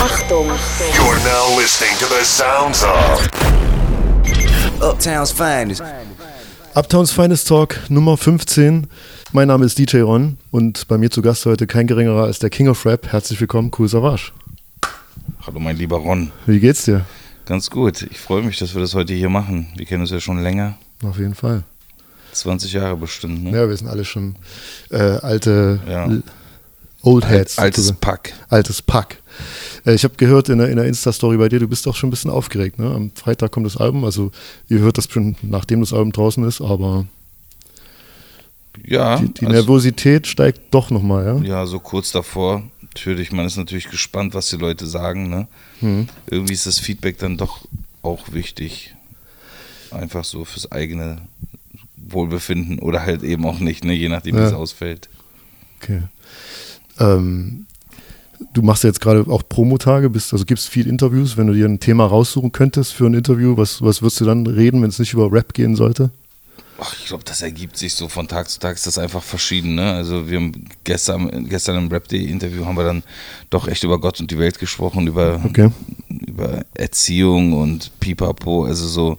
Achtung. You're now listening to the sounds of Uptown's finest. Uptowns Finest Talk Nummer 15. Mein Name ist DJ Ron und bei mir zu Gast heute kein geringerer als der King of Rap. Herzlich willkommen, Cool Savage. Hallo mein lieber Ron. Wie geht's dir? Ganz gut. Ich freue mich, dass wir das heute hier machen. Wir kennen uns ja schon länger. Auf jeden Fall. 20 Jahre bestimmt, ne? Ja, wir sind alle schon äh, alte Ja. Old Heads. Altes sozusagen. Pack. Altes Pack. Äh, ich habe gehört in der, in der Insta-Story bei dir, du bist auch schon ein bisschen aufgeregt. Ne? Am Freitag kommt das Album, also ihr hört das schon nachdem das Album draußen ist, aber Ja, die, die also, Nervosität steigt doch nochmal, ja? ja, so kurz davor. Natürlich, man ist natürlich gespannt, was die Leute sagen, ne? Mhm. Irgendwie ist das Feedback dann doch auch wichtig. Einfach so fürs eigene Wohlbefinden oder halt eben auch nicht, ne? Je nachdem, wie Ja. es ausfällt. Okay. Ähm, du machst ja jetzt gerade auch Promotage, bist, also gibst viel Interviews. Wenn du dir ein Thema raussuchen könntest für ein Interview, was, was würdest du dann reden, wenn es nicht über Rap gehen sollte? Ach, ich glaube, das ergibt sich so von Tag zu Tag, ist das einfach verschieden. Ne? Also wir haben gestern, gestern im Rap Day Interview haben wir dann doch echt über Gott und die Welt gesprochen, über, Okay. über Erziehung und Pipapo, also so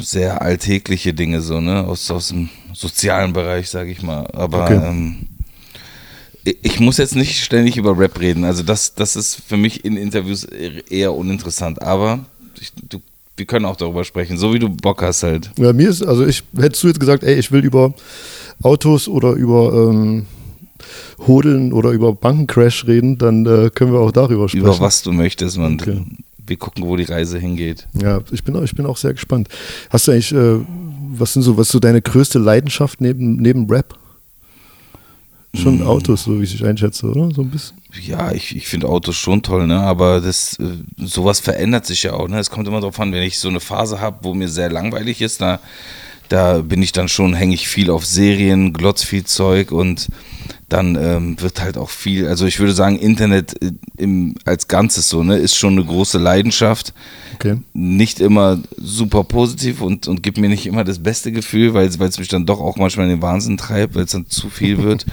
sehr alltägliche Dinge so, ne, aus, aus dem sozialen Bereich, sage ich mal. Aber Okay. ähm, ich- muss jetzt nicht ständig über Rap reden. Also das, das ist für mich in Interviews eher uninteressant. Aber ich, du, wir können auch darüber sprechen, so wie du Bock hast halt. Ja, mir ist, also ich hättest du jetzt gesagt, ey, ich will über Autos oder über ähm, Hodeln oder über Bankencrash reden, dann äh, können wir auch darüber sprechen. über was du möchtest. Man, Okay. Wir gucken, wo die Reise hingeht. Ja, ich bin, auch- ich bin auch sehr gespannt. Hast du eigentlich, äh, was sind so, was ist so deine größte Leidenschaft neben, neben Rap? Schon Mm. Autos, so wie ich einschätze, oder? So ein bisschen. Ja, ich, ich finde Autos schon toll, ne? aber das, äh, sowas verändert sich ja auch. Ne? Es kommt immer darauf an, wenn ich so eine Phase habe, wo mir sehr langweilig ist, da, da bin ich dann schon, hänge ich viel auf Serien, glotz viel Zeug und dann ähm, wird halt auch viel, also ich würde sagen, Internet äh, im, als Ganzes so, ne, ist schon eine große Leidenschaft. Okay. nicht immer super positiv und, und gibt mir nicht immer das beste Gefühl, weil es mich dann doch auch manchmal in den Wahnsinn treibt, weil es dann zu viel wird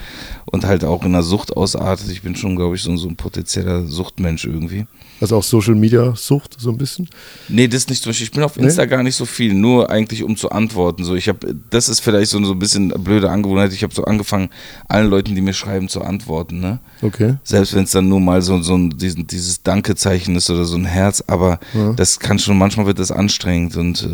und halt auch in der Sucht ausartet. Ich bin schon, glaube ich, so, so ein potenzieller Suchtmensch irgendwie. Also auch Social Media Sucht, so ein bisschen. Nee, das nicht zum Beispiel. Ich bin auf Insta gar nicht so viel, nur eigentlich um zu antworten. So, ich habe, das ist vielleicht so, so ein bisschen eine blöde Angewohnheit. Ich habe so angefangen, allen Leuten, die mir schreiben, zu antworten. Ne? Okay. Selbst wenn es dann nur mal so, so ein, diesen, dieses Dankezeichen ist oder so ein Herz, aber Ja. das kann schon, manchmal wird das anstrengend und äh,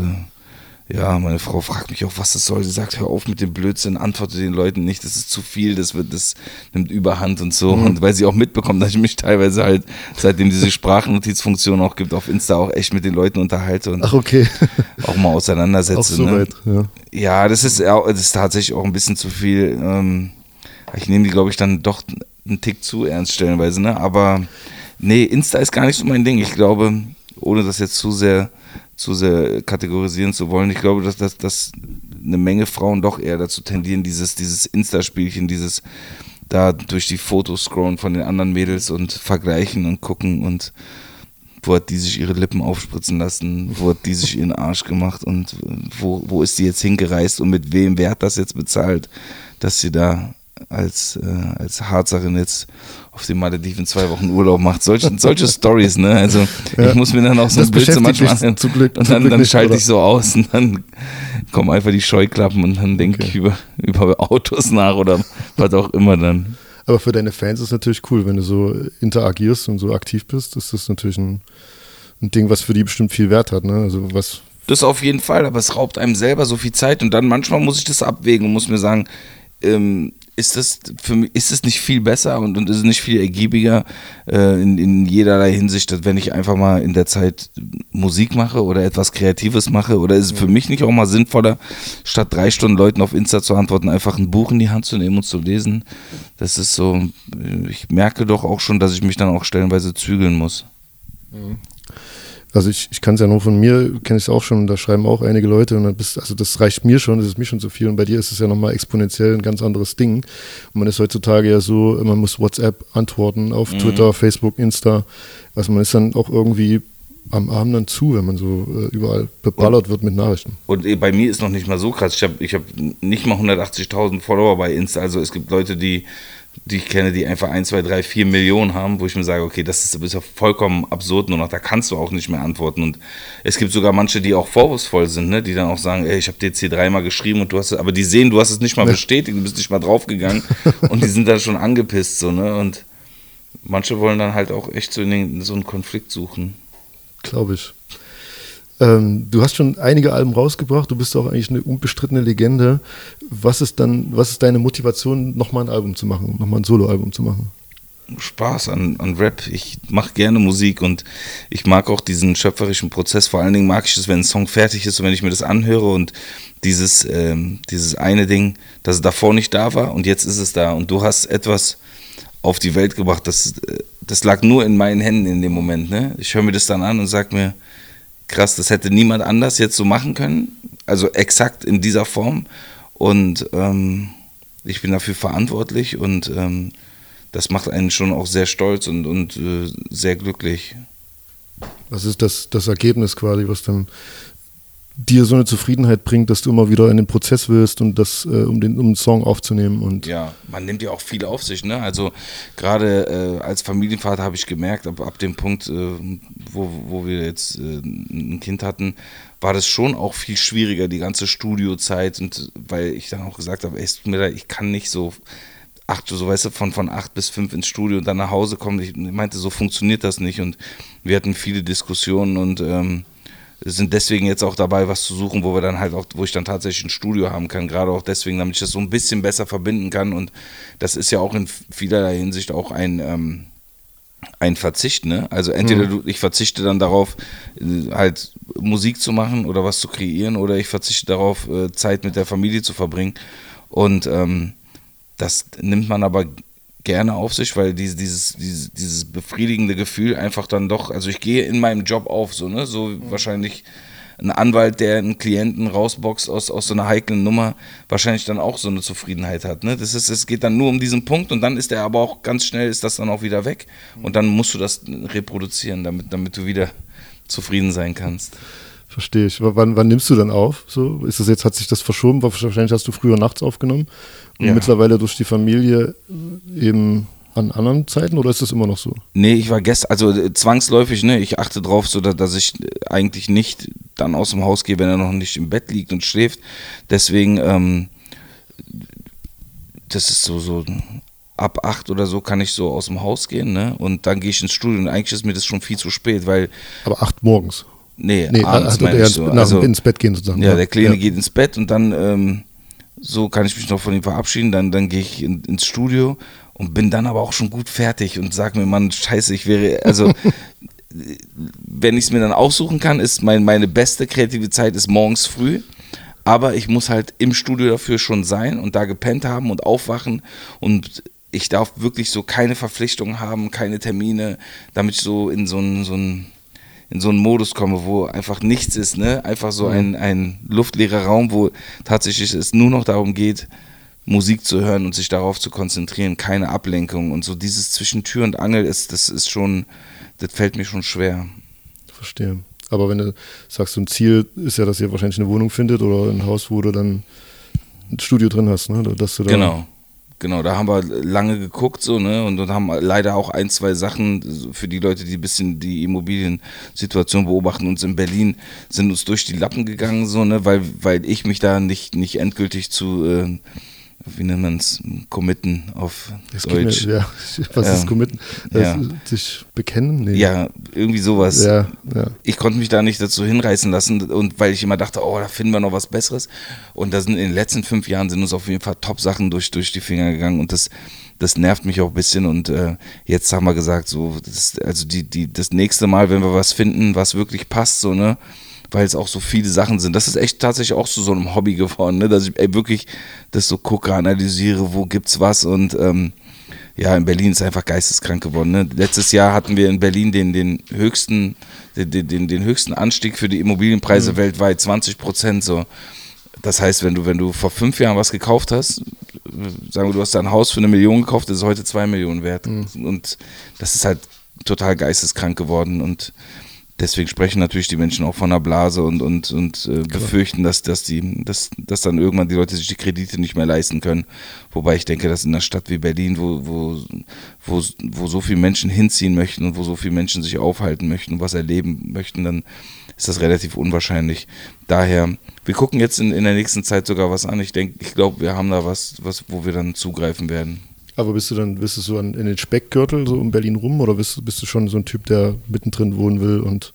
ja, meine Frau fragt mich auch, was das soll. Sie sagt, hör auf mit dem Blödsinn, antworte den Leuten nicht, das ist zu viel, das wird, das nimmt Überhand und so. Mhm. Und weil sie auch mitbekommt, dass ich mich teilweise halt, seitdem diese Sprachnotizfunktion auch gibt, auf Insta auch echt mit den Leuten unterhalte und Ach, okay. auch mal auch auseinandersetze. so ne? weit, ja. Ja, das ist, das ist tatsächlich auch ein bisschen zu viel. Ähm, ich nehme die, glaube ich, dann doch einen Tick zu ernst stellenweise, ne? Aber nee, Insta ist gar nicht so mein Ding. Ich glaube, ohne das jetzt zu sehr, zu sehr kategorisieren zu wollen, ich glaube, dass, dass, dass eine Menge Frauen doch eher dazu tendieren, dieses, dieses Insta-Spielchen, dieses da durch die Fotos scrollen von den anderen Mädels und vergleichen und gucken und wo hat die sich ihre Lippen aufspritzen lassen, wo hat die sich ihren Arsch gemacht und wo, wo ist die jetzt hingereist und mit wem, wer hat das jetzt bezahlt, dass sie da als, äh, als Harzerin jetzt auf den Malediven zwei Wochen Urlaub macht. Solche, solche Stories, ne? Also Ja. ich muss mir dann auch so Das ein Blödsinn beschäftigt manchmal anhören. zum Glück- und dann, Glück dann schalte ich so aus und dann kommen einfach die Scheuklappen und dann denke ich über, über Autos nach oder was auch immer dann. Aber für deine Fans ist es natürlich cool, wenn du so interagierst und so aktiv bist. Das ist natürlich ein, ein Ding, was für die bestimmt viel Wert hat. Ne? Also was Das auf jeden Fall, aber es raubt einem selber so viel Zeit und dann manchmal muss ich das abwägen und muss mir sagen, ähm, ist das für mich, ist es nicht viel besser und, und ist es nicht viel ergiebiger äh, in, in jederlei Hinsicht, dass wenn ich einfach mal in der Zeit Musik mache oder etwas Kreatives mache oder ist es für mich nicht auch mal sinnvoller, statt drei Stunden Leuten auf Insta zu antworten, einfach ein Buch in die Hand zu nehmen und zu lesen? Das ist so, ich merke doch auch schon, dass ich mich dann auch stellenweise zügeln muss. Also ich, ich kann es ja nur von mir, kenne ich es auch schon, da schreiben auch einige Leute und dann bist, also das reicht mir schon, das ist mir schon zu viel und bei dir ist es ja nochmal exponentiell ein ganz anderes Ding. Und man ist heutzutage ja so, man muss WhatsApp antworten auf Twitter, Facebook, Insta. Also man ist dann auch irgendwie am Abend dann zu, wenn man so äh, überall beballert wird mit Nachrichten. Und eh, bei mir ist noch nicht mal so krass. Ich habe ich hab nicht mal 180.000 Follower bei Insta. Also es gibt Leute, die die ich kenne, die einfach 1, 2, 3, 4 Millionen haben, wo ich mir sage, okay, das ist, ist ja vollkommen absurd, nur noch, da kannst du auch nicht mehr antworten. Und es gibt sogar manche, die auch vorwurfsvoll sind, ne? die dann auch sagen, ey, ich habe dir jetzt hier dreimal geschrieben und du hast es, aber die sehen, du hast es nicht mal bestätigt, du bist nicht mal draufgegangen und die sind dann schon angepisst, so, ne? Und manche wollen dann halt auch echt so, in, den, so einen Konflikt suchen. Glaube ich. Ähm, du hast schon einige Alben rausgebracht, du bist auch eigentlich eine unbestrittene Legende. Was ist dann, was ist deine Motivation, nochmal ein Album zu machen, nochmal ein Soloalbum zu machen? Spaß an, an Rap. Ich mache gerne Musik und ich mag auch diesen schöpferischen Prozess. Vor allen Dingen mag ich es, wenn ein Song fertig ist und wenn ich mir das anhöre und dieses, ähm, dieses eine Ding, das davor nicht da war und jetzt ist es da und du hast etwas auf die Welt gebracht. Das, äh, das lag nur in meinen Händen in dem Moment. Ne? Ich höre mir das dann an und sage mir, krass, das hätte niemand anders jetzt so machen können. Also exakt in dieser Form. Und ähm, ich bin dafür verantwortlich und ähm, das macht einen schon auch sehr stolz und, und äh, sehr glücklich. Was ist das, das Ergebnis quasi, was dann dir so eine Zufriedenheit bringt, dass du immer wieder in den Prozess willst und das, äh, um den um einen Song aufzunehmen und ja, man nimmt ja auch viel auf sich, ne? Also gerade äh, als Familienvater habe ich gemerkt, ab, ab dem Punkt, äh, wo, wo wir jetzt äh, ein Kind hatten, war das schon auch viel schwieriger, die ganze Studiozeit und weil ich dann auch gesagt habe, ey, mir leid, ich kann nicht so acht, so weißt du, von, von acht bis fünf ins Studio und dann nach Hause kommen. Ich meinte, so funktioniert das nicht und wir hatten viele Diskussionen und ähm, sind deswegen jetzt auch dabei, was zu suchen, wo wir dann halt auch, wo ich dann tatsächlich ein Studio haben kann, gerade auch deswegen, damit ich das so ein bisschen besser verbinden kann. Und das ist ja auch in vielerlei Hinsicht auch ein, ähm, ein Verzicht, ne? Also entweder mhm. du, ich verzichte dann darauf, äh, halt Musik zu machen oder was zu kreieren, oder ich verzichte darauf, äh, Zeit mit der Familie zu verbringen. Und ähm, das nimmt man aber gerne auf sich, weil diese, dieses, dieses, dieses befriedigende Gefühl einfach dann doch, also ich gehe in meinem Job auf, so, ne? So mhm. wahrscheinlich ein Anwalt, der einen Klienten rausboxt aus, aus so einer heiklen Nummer, wahrscheinlich dann auch so eine Zufriedenheit hat. Ne? Das ist, es geht dann nur um diesen Punkt und dann ist er aber auch ganz schnell ist das dann auch wieder weg. Mhm. Und dann musst du das reproduzieren, damit, damit du wieder zufrieden sein kannst. Verstehe ich. Wann, wann nimmst du dann auf? So, ist das jetzt, hat sich das verschoben? Wahrscheinlich hast du früher nachts aufgenommen und ja. mittlerweile durch die Familie eben an anderen Zeiten oder ist das immer noch so? Nee, ich war gestern, also äh, zwangsläufig, ne, ich achte drauf, so dass, dass ich eigentlich nicht dann aus dem Haus gehe, wenn er noch nicht im Bett liegt und schläft. Deswegen, ähm, das ist so, so ab acht oder so kann ich so aus dem Haus gehen, ne? Und dann gehe ich ins Studio und eigentlich ist mir das schon viel zu spät, weil. Aber acht morgens. Nee, nee abends also meine ich so. Also, ins Bett gehen sozusagen. Ja, der Kleine ja. geht ins Bett und dann ähm, so kann ich mich noch von ihm verabschieden. Dann, dann gehe ich in, ins Studio und bin dann aber auch schon gut fertig und sage mir, Mann, scheiße, ich wäre, also wenn ich es mir dann aussuchen kann, ist mein, meine beste kreative Zeit ist morgens früh. Aber ich muss halt im Studio dafür schon sein und da gepennt haben und aufwachen und ich darf wirklich so keine Verpflichtungen haben, keine Termine, damit ich so in so einen so einen in so einen Modus komme, wo einfach nichts ist, ne? Einfach so mhm. ein, ein luftleerer Raum, wo tatsächlich es nur noch darum geht, Musik zu hören und sich darauf zu konzentrieren, keine Ablenkung und so dieses zwischen Tür und Angel ist, das ist schon, das fällt mir schon schwer. Verstehe. Aber wenn du sagst, so ein Ziel ist ja, dass ihr wahrscheinlich eine Wohnung findet oder ein Haus, wo du dann ein Studio drin hast, ne? Dass du da genau. Genau, da haben wir lange geguckt so, ne? Und, und haben leider auch ein, zwei Sachen für die Leute, die ein bisschen die Immobiliensituation beobachten, uns in Berlin, sind uns durch die Lappen gegangen, so, ne, weil, weil ich mich da nicht, nicht endgültig zu äh, wie nennt man es, committen auf das Deutsch. Mir, ja, was ja. ist committen? Ja. Sich bekennen? Nee. Ja, irgendwie sowas. Ja, ja. Ich konnte mich da nicht dazu hinreißen lassen und weil ich immer dachte, oh, da finden wir noch was Besseres. Und da sind in den letzten fünf Jahren sind uns auf jeden Fall Top-Sachen durch, durch die Finger gegangen und das, das nervt mich auch ein bisschen und äh, jetzt haben wir gesagt, so, das, also die, die, das nächste Mal, wenn wir was finden, was wirklich passt, so, ne, weil es auch so viele Sachen sind. Das ist echt tatsächlich auch zu so einem Hobby geworden, ne? dass ich ey, wirklich das so gucke, analysiere, wo gibt's was und ähm, ja, in Berlin ist einfach geisteskrank geworden. Ne? Letztes Jahr hatten wir in Berlin den, den höchsten, den, den, den höchsten Anstieg für die Immobilienpreise mhm. weltweit, 20 Prozent so. Das heißt, wenn du, wenn du vor fünf Jahren was gekauft hast, sagen wir, du hast dein Haus für eine Million gekauft, das ist heute zwei Millionen wert. Mhm. Und das ist halt total geisteskrank geworden. Und deswegen sprechen natürlich die Menschen auch von einer Blase und, und, und äh, befürchten, dass, dass, die, dass, dass dann irgendwann die Leute sich die Kredite nicht mehr leisten können. Wobei ich denke, dass in einer Stadt wie Berlin, wo, wo, wo, wo so viele Menschen hinziehen möchten und wo so viele Menschen sich aufhalten möchten und was erleben möchten, dann ist das relativ unwahrscheinlich. Daher, wir gucken jetzt in, in der nächsten Zeit sogar was an. Ich denke, ich glaube, wir haben da was, was, wo wir dann zugreifen werden. Aber bist du dann, bist du so in den Speckgürtel so um Berlin rum oder bist, bist du schon so ein Typ, der mittendrin wohnen will und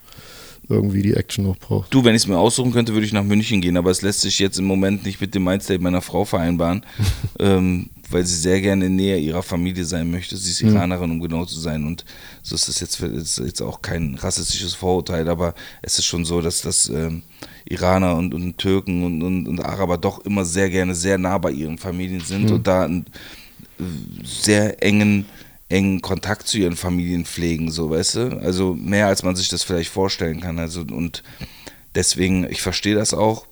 irgendwie die Action noch braucht? Du, wenn ich es mir aussuchen könnte, würde ich nach München gehen, aber es lässt sich jetzt im Moment nicht mit dem Mindstate meiner Frau vereinbaren, ähm, weil sie sehr gerne näher ihrer Familie sein möchte. Sie ist Iranerin, um genau zu sein. Und so ist das jetzt, ist jetzt auch kein rassistisches Vorurteil, aber es ist schon so, dass das ähm, Iraner und, und Türken und, und, und Araber doch immer sehr gerne sehr nah bei ihren Familien sind und da ein, sehr engen, engen Kontakt zu ihren Familien pflegen, so weißt du? Also mehr als man sich das vielleicht vorstellen kann. Also und deswegen, ich verstehe das auch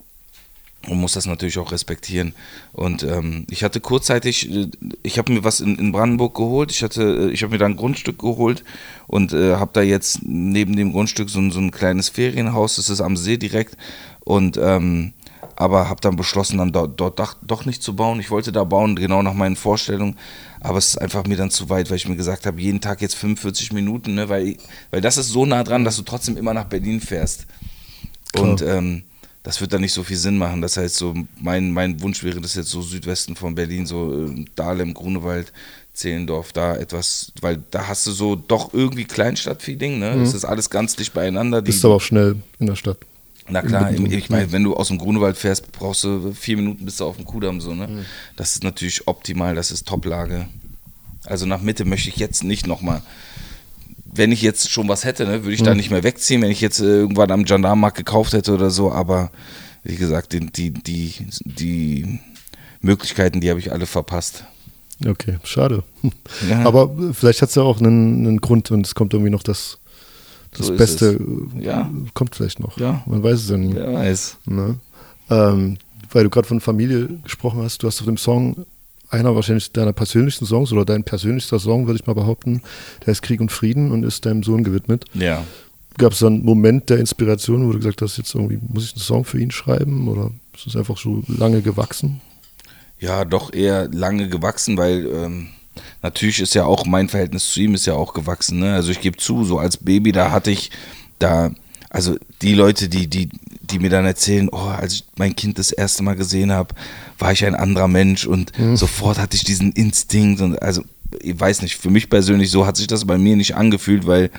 und muss das natürlich auch respektieren. Und ähm, ich hatte kurzzeitig, äh, ich habe mir was in, in, Brandenburg geholt, ich hatte, äh, ich habe mir da ein Grundstück geholt und äh, habe da jetzt neben dem Grundstück so, so ein kleines Ferienhaus, das ist am See direkt und ähm, aber habe dann beschlossen, dann dort, dort doch, doch nicht zu bauen. Ich wollte da bauen, genau nach meinen Vorstellungen, aber es ist einfach mir dann zu weit, weil ich mir gesagt habe, jeden Tag jetzt 45 Minuten, ne, weil, weil das ist so nah dran, dass du trotzdem immer nach Berlin fährst. Klar. Und ähm, das wird dann nicht so viel Sinn machen. Das heißt, so mein, mein Wunsch wäre das jetzt so Südwesten von Berlin, so äh, Dahlem, Grunewald, Zehlendorf, da etwas, weil da hast du so doch irgendwie Kleinstadt-Feeling, ne? Mhm. Es ist alles ganz dicht beieinander. Bist aber auch schnell in der Stadt. Na klar, ich meine, wenn du aus dem Grunewald fährst, brauchst du vier Minuten bis du auf dem Kudamm so, ne? Mhm. Das ist natürlich optimal, das ist Toplage. Also nach Mitte möchte ich jetzt nicht nochmal. Wenn ich jetzt schon was hätte, ne, würde ich mhm. da nicht mehr wegziehen, wenn ich jetzt äh, irgendwann am Gendarmenmarkt gekauft hätte oder so, aber wie gesagt, die, die, die, die Möglichkeiten, die habe ich alle verpasst. Okay, schade. Ja. Aber vielleicht hat es ja auch einen, einen Grund und es kommt irgendwie noch das das so Beste ja. kommt vielleicht noch. Ja. Man weiß es ja nie. Wer weiß. Ne? Ähm, weil du gerade von Familie gesprochen hast, du hast auf dem Song einer wahrscheinlich deiner persönlichsten Songs oder dein persönlichster Song, würde ich mal behaupten, der ist Krieg und Frieden und ist deinem Sohn gewidmet. Ja. Gab es da einen Moment der Inspiration, wo du gesagt hast, jetzt irgendwie muss ich einen Song für ihn schreiben oder ist es einfach so lange gewachsen? Ja, doch eher lange gewachsen, weil ähm, natürlich ist ja auch mein Verhältnis zu ihm ist ja auch gewachsen. Ne? Also ich gebe zu, so als Baby, da hatte ich da, also die Leute, die, die, die mir dann erzählen, oh, als ich mein Kind das erste Mal gesehen habe, war ich ein anderer Mensch und mhm. sofort hatte ich diesen Instinkt und also ich weiß nicht, für mich persönlich so hat sich das bei mir nicht angefühlt, weil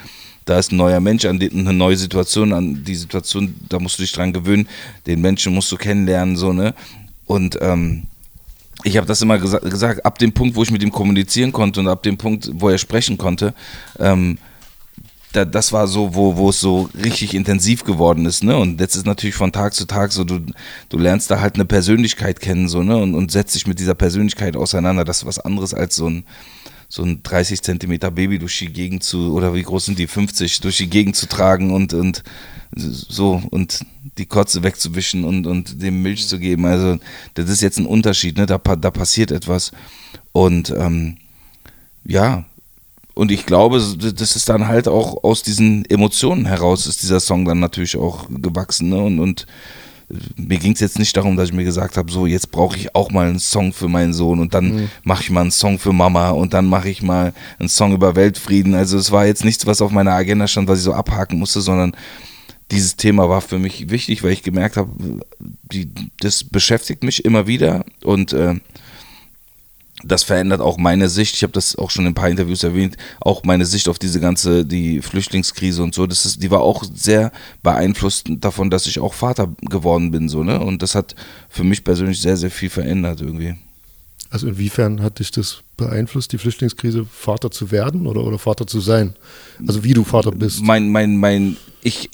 da ist ein neuer Mensch, an eine neue Situation, an die Situation, da musst du dich dran gewöhnen, den Menschen musst du kennenlernen, so, ne? Und ähm, ich habe das immer gesa gesagt, ab dem Punkt, wo ich mit ihm kommunizieren konnte und ab dem Punkt, wo er sprechen konnte, ähm, da, das war so, wo, es so richtig intensiv geworden ist, ne? Und jetzt ist natürlich von Tag zu Tag so, du, du lernst da halt eine Persönlichkeit kennen, so, ne? Und, und setzt dich mit dieser Persönlichkeit auseinander. Das ist was anderes als so ein, so ein 30 Zentimeter Baby durch die Gegend zu, oder wie groß sind die, 50, durch die Gegend zu tragen und, und so und die Kotze wegzuwischen und, und dem Milch zu geben. Also das ist jetzt ein Unterschied, ne? da, da passiert etwas. Und ähm, ja, und ich glaube, das ist dann halt auch aus diesen Emotionen heraus, ist dieser Song dann natürlich auch gewachsen. Ne? Und, und mir ging es jetzt nicht darum, dass ich mir gesagt habe, so jetzt brauche ich auch mal einen Song für meinen Sohn und dann mhm. mache ich mal einen Song für Mama und dann mache ich mal einen Song über Weltfrieden. Also es war jetzt nichts, was auf meiner Agenda stand, was ich so abhaken musste, sondern dieses Thema war für mich wichtig, weil ich gemerkt habe, die, das beschäftigt mich immer wieder und äh, das verändert auch meine Sicht. Ich habe das auch schon in ein paar Interviews erwähnt, auch meine Sicht auf diese ganze, die Flüchtlingskrise und so. Das ist, die war auch sehr beeinflusst davon, dass ich auch Vater geworden bin, so, ne? Und das hat für mich persönlich sehr, sehr viel verändert irgendwie. Also inwiefern hat dich das beeinflusst, die Flüchtlingskrise, Vater zu werden oder, oder Vater zu sein? Also wie du Vater bist? Mein, mein, mein, ich,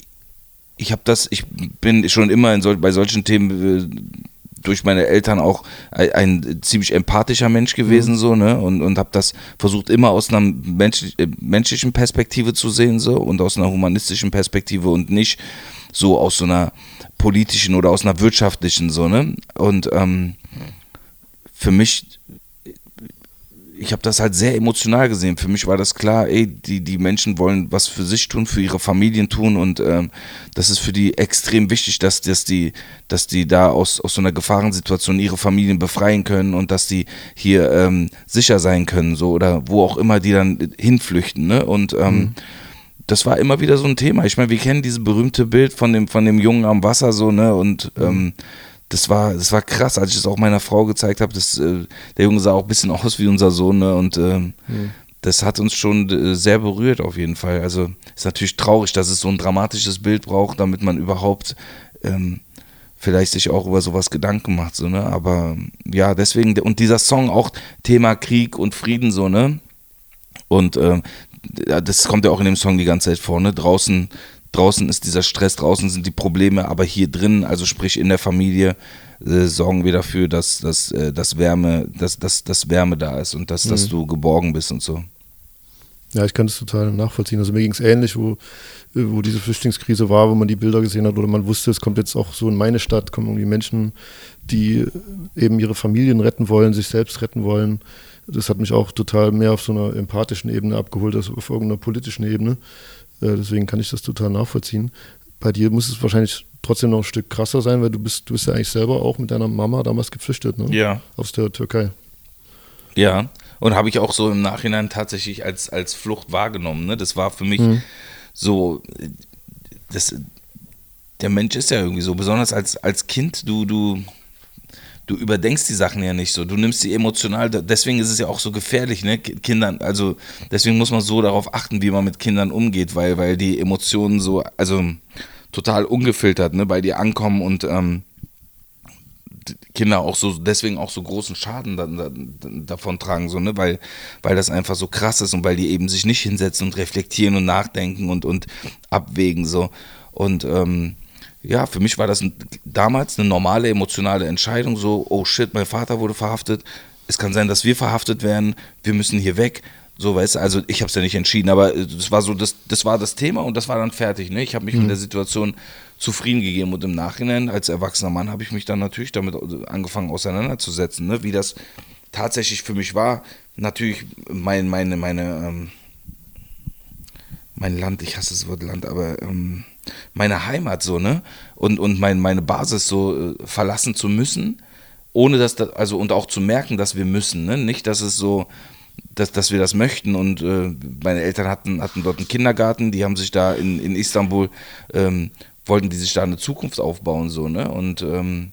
ich habe das, ich bin schon immer in sol bei solchen Themen äh, durch meine Eltern auch ein, ein, ziemlich empathischer Mensch gewesen, mhm. so, ne? Und, und habe das versucht immer aus einer menschlich, äh, menschlichen Perspektive zu sehen, so, und aus einer humanistischen Perspektive und nicht so aus so einer politischen oder aus einer wirtschaftlichen, so, ne? Und ähm, für mich ich habe das halt sehr emotional gesehen. Für mich war das klar, ey, die, die Menschen wollen was für sich tun, für ihre Familien tun und ähm, das ist für die extrem wichtig, dass, dass, die, dass die da aus, aus so einer Gefahrensituation ihre Familien befreien können und dass die hier ähm, sicher sein können, so oder wo auch immer die dann hinflüchten. Ne? Und ähm, mhm. das war immer wieder so ein Thema. Ich meine, wir kennen dieses berühmte Bild von dem, von dem Jungen am Wasser, so, ne? Und mhm. ähm, das war, das war krass, als ich es auch meiner Frau gezeigt habe. äh, der Junge sah auch ein bisschen aus wie unser Sohn, ne? Und äh, mhm. das hat uns schon äh, sehr berührt auf jeden Fall. Also ist natürlich traurig, dass es so ein dramatisches Bild braucht, damit man überhaupt ähm, vielleicht sich auch über sowas Gedanken macht, so, ne? Aber ja, deswegen, und dieser Song auch Thema Krieg und Frieden, so, ne? Und äh, das kommt ja auch in dem Song die ganze Zeit vor, ne? Draußen draußen ist dieser Stress, draußen sind die Probleme, aber hier drin, also sprich in der Familie, äh, sorgen wir dafür, dass, dass, äh, dass Wärme, dass, dass, dass Wärme da ist und dass, mhm. dass du geborgen bist und so. Ja, ich kann das total nachvollziehen. Also mir ging es ähnlich, wo, äh, wo diese Flüchtlingskrise war, wo man die Bilder gesehen hat oder man wusste, es kommt jetzt auch so in meine Stadt, kommen irgendwie Menschen, die eben ihre Familien retten wollen, sich selbst retten wollen. Das hat mich auch total mehr auf so einer empathischen Ebene abgeholt als auf irgendeiner politischen Ebene. Äh, deswegen kann ich das total nachvollziehen. Bei dir muss es wahrscheinlich trotzdem noch ein Stück krasser sein, weil du bist, du bist ja eigentlich selber auch mit deiner Mama damals geflüchtet, ne? Ja. Aus der Türkei. Ja. Und habe ich auch so im Nachhinein tatsächlich als, als Flucht wahrgenommen. Ne? Das war für mich mhm. so, das, der Mensch ist ja irgendwie so, besonders als, als Kind, du, du, du überdenkst die Sachen ja nicht so. Du nimmst sie emotional, deswegen ist es ja auch so gefährlich, ne? Kindern, also deswegen muss man so darauf achten, wie man mit Kindern umgeht, weil, weil die Emotionen so, also total ungefiltert, ne, bei dir ankommen und ähm, Kinder auch so, deswegen auch so großen Schaden da, da, davon tragen, so, ne, weil, weil das einfach so krass ist und weil die eben sich nicht hinsetzen und reflektieren und nachdenken und, und abwägen, so. Und ähm, ja, für mich war das ein, damals eine normale emotionale Entscheidung, so, oh shit, mein Vater wurde verhaftet, es kann sein, dass wir verhaftet werden, wir müssen hier weg. So, weißt du, also ich habe es ja nicht entschieden, aber das war so, das, das war das Thema und das war dann fertig. Ne? Ich habe mich mhm. mit der Situation zufrieden gegeben und im Nachhinein, als erwachsener Mann, habe ich mich dann natürlich damit angefangen auseinanderzusetzen, ne? wie das tatsächlich für mich war. Natürlich mein, meine, meine, ähm, mein Land, ich hasse das Wort Land, aber ähm, meine Heimat so, ne? Und, und mein, meine Basis so äh, verlassen zu müssen, ohne dass das, also und auch zu merken, dass wir müssen, ne? Nicht, dass es so, dass, dass wir das möchten. Und äh, meine Eltern hatten, hatten dort einen Kindergarten, die haben sich da in, in Istanbul, ähm, wollten die sich da eine Zukunft aufbauen, so, ne? Und ähm,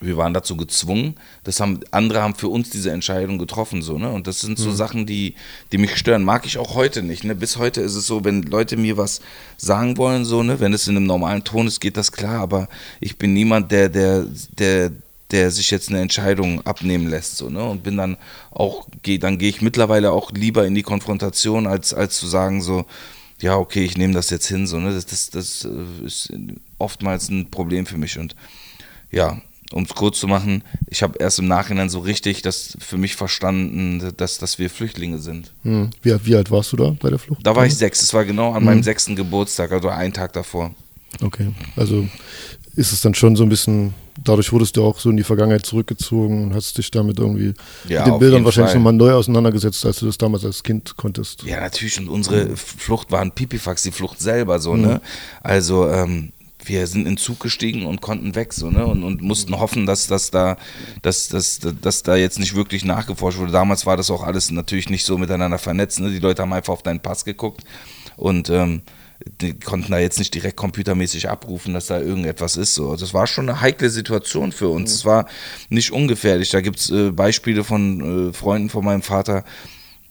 wir waren dazu gezwungen. Das haben, andere haben für uns diese Entscheidung getroffen, so, ne? Und das sind so mhm. Sachen, die, die mich stören. Mag ich auch heute nicht, ne? Bis heute ist es so, wenn Leute mir was sagen wollen, so, ne? Wenn es in einem normalen Ton ist, geht das klar, aber ich bin niemand, der, der, der, der sich jetzt eine Entscheidung abnehmen lässt, so, ne? Und bin dann auch, geh, dann gehe ich mittlerweile auch lieber in die Konfrontation, als, als zu sagen, so, ja, okay, ich nehme das jetzt hin, so, ne? Das, das, das äh, ist oftmals ein Problem für mich und ja, um es kurz zu machen, ich habe erst im Nachhinein so richtig das für mich verstanden, dass, dass wir Flüchtlinge sind. Hm. Wie, wie, alt warst du da bei der Flucht? Da war ich sechs. Es war genau an hm. meinem sechsten Geburtstag, also einen Tag davor. Okay, also ist es dann schon so ein bisschen, dadurch wurdest du auch so in die Vergangenheit zurückgezogen und hast dich damit irgendwie ja, mit den Bildern wahrscheinlich nochmal neu auseinandergesetzt, als du das damals als Kind konntest. Ja, natürlich. Und unsere Flucht war ein Pipifax, die Flucht selber so, mhm. ne? Also, ähm, wir sind in den Zug gestiegen und konnten weg so, ne? Und, und mussten hoffen, dass, dass, da, dass, dass, dass da jetzt nicht wirklich nachgeforscht wurde. Damals war das auch alles natürlich nicht so miteinander vernetzt. Ne? Die Leute haben einfach auf deinen Pass geguckt und ähm, die konnten da jetzt nicht direkt computermäßig abrufen, dass da irgendetwas ist. So. Das war schon eine heikle Situation für uns. Es mhm. war nicht ungefährlich. Da gibt es äh, Beispiele von äh, Freunden von meinem Vater,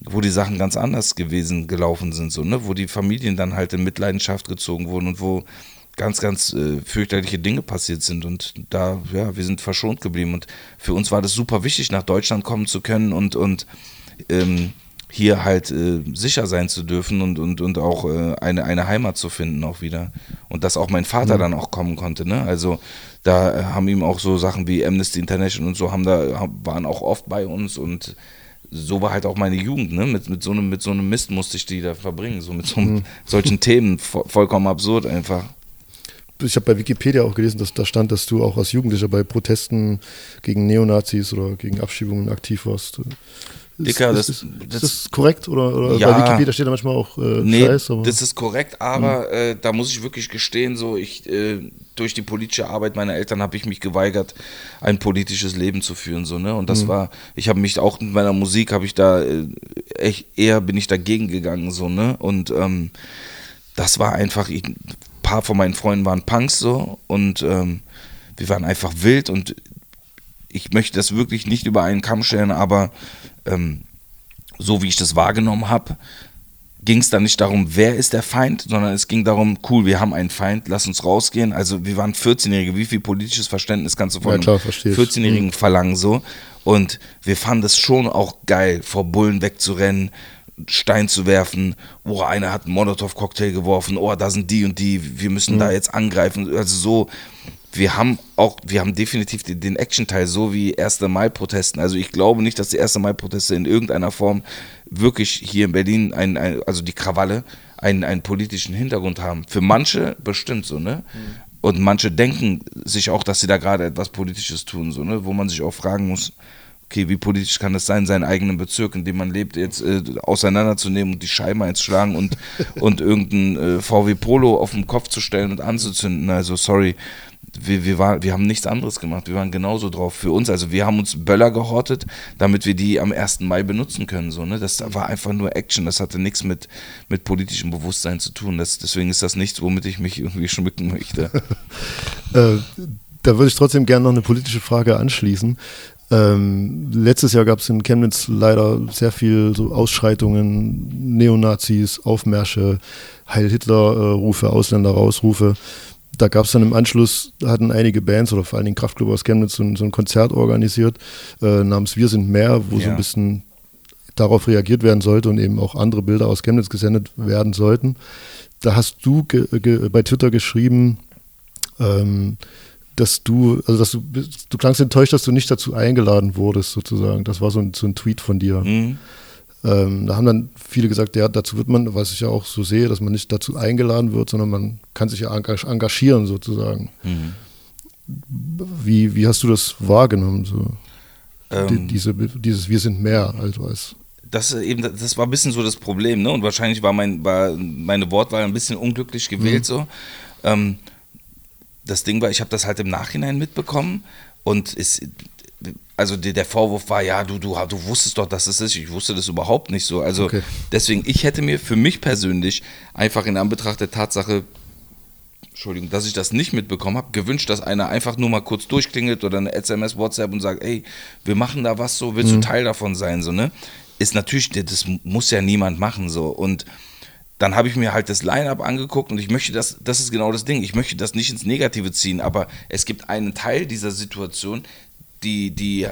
wo die Sachen ganz anders gewesen gelaufen sind, so, ne? wo die Familien dann halt in Mitleidenschaft gezogen wurden und wo ganz, ganz äh, fürchterliche Dinge passiert sind. Und da, ja, wir sind verschont geblieben. Und für uns war das super wichtig, nach Deutschland kommen zu können und, und ähm, hier halt äh, sicher sein zu dürfen und, und, und auch äh, eine, eine Heimat zu finden auch wieder. Und dass auch mein Vater mhm. dann auch kommen konnte. Ne? Also da äh, haben ihm auch so Sachen wie Amnesty International und so haben da, waren auch oft bei uns und so war halt auch meine Jugend, ne? Mit, mit, so, einem, mit so einem Mist musste ich die da verbringen, so mit so, mhm. solchen Themen, vollkommen absurd einfach ich habe bei Wikipedia auch gelesen, dass da stand, dass du auch als Jugendlicher bei Protesten gegen Neonazis oder gegen Abschiebungen aktiv warst. Dicker, ist, das- ist, ist, das- das korrekt? Oder, oder Ja. bei Wikipedia steht da manchmal auch äh, Nee, Scheiß, aber das ist korrekt, aber äh, da muss ich wirklich gestehen, so ich äh, durch die politische Arbeit meiner Eltern habe ich mich geweigert, ein politisches Leben zu führen, so ne. Und das war, ich habe mich auch mit meiner Musik habe ich da äh, echt eher bin ich dagegen gegangen, so ne. Und ähm, das war einfach, ich, paar von meinen Freunden waren Punks so und ähm, wir waren einfach wild und ich möchte das wirklich nicht über einen Kamm stellen, aber ähm, so wie ich das wahrgenommen habe, ging es dann nicht darum, wer ist der Feind, sondern es ging darum, cool, wir haben einen Feind, lass uns rausgehen. Also wir waren 14-Jährige, wie viel politisches Verständnis kannst du von Ja, klar, einem verstehe ich. 14-Jährigen verlangen so? Und wir fanden es schon auch geil, vor Bullen wegzurennen, Stein zu werfen, oh, einer hat einen Molotow-Cocktail geworfen, oh, da sind die und die, wir müssen da jetzt angreifen. Also so, wir haben auch, wir haben definitiv den, Action-Teil, so wie 1. Mai-Protesten. Also ich glaube nicht, dass die 1. Mai-Proteste in irgendeiner Form wirklich hier in Berlin, ein, ein, also die Krawalle, einen, einen politischen Hintergrund haben. Für manche bestimmt so, ne? Und manche denken sich auch, dass sie da gerade etwas Politisches tun, so, ne? Wo man sich auch fragen muss, okay, wie politisch kann es sein, seinen eigenen Bezirk, in dem man lebt, jetzt äh, auseinanderzunehmen und die Scheiben einzuschlagen und, und irgendein äh, VW Polo auf den Kopf zu stellen und anzuzünden. Also sorry, wir, wir, war, wir haben nichts anderes gemacht. Wir waren genauso drauf für uns. Also wir haben uns Böller gehortet, damit wir die am 1. Mai benutzen können. So, ne? Das war einfach nur Action. Das hatte nichts mit, mit politischem Bewusstsein zu tun. Das, deswegen ist das nichts, womit ich mich irgendwie schmücken möchte. Äh, da würde ich trotzdem gerne noch eine politische Frage anschließen. Ähm, letztes Jahr gab es in Chemnitz leider sehr viel so Ausschreitungen, Neonazis, Aufmärsche, Heil Hitler-Rufe, Ausländer rausrufe. Da gab es dann im Anschluss, hatten einige Bands oder vor allen Dingen Kraftclub aus Chemnitz so ein, so ein Konzert organisiert äh, namens Wir sind mehr, wo so Ja. ein bisschen darauf reagiert werden sollte und eben auch andere Bilder aus Chemnitz gesendet werden sollten. Da hast du bei Twitter geschrieben, ähm, dass du, also dass du, bist- du klangst enttäuscht, dass du nicht dazu eingeladen wurdest, sozusagen. Das war so ein, so ein Tweet von dir. Mhm. Ähm, da haben dann viele gesagt, ja, dazu wird man, was ich ja auch so sehe, dass man nicht dazu eingeladen wird, sondern man kann sich ja engag- engagieren, sozusagen. Mhm. Wie, wie hast du das wahrgenommen? So? Ähm, diese, dieses Wir sind mehr, also als das ist eben, das war ein bisschen so das Problem, ne? Und wahrscheinlich war mein, war meine Wortwahl ein bisschen unglücklich gewählt so. Ähm, das Ding war, ich habe das halt im Nachhinein mitbekommen und es, also der, Vorwurf war, ja, du, du, du wusstest doch, dass es ist. Ich wusste das überhaupt nicht so. Also Okay. deswegen, ich hätte mir für mich persönlich einfach in Anbetracht der Tatsache, Entschuldigung, dass ich das nicht mitbekommen habe, gewünscht, dass einer einfach nur mal kurz durchklingelt oder eine SMS, WhatsApp und sagt, ey, wir machen da was so, willst du Teil davon sein, so, ne? Ist natürlich, das muss ja niemand machen, so. Und dann habe ich mir halt das Line-Up angeguckt und ich möchte das, das ist genau das Ding, ich möchte das nicht ins Negative ziehen, aber es gibt einen Teil dieser Situation, die, die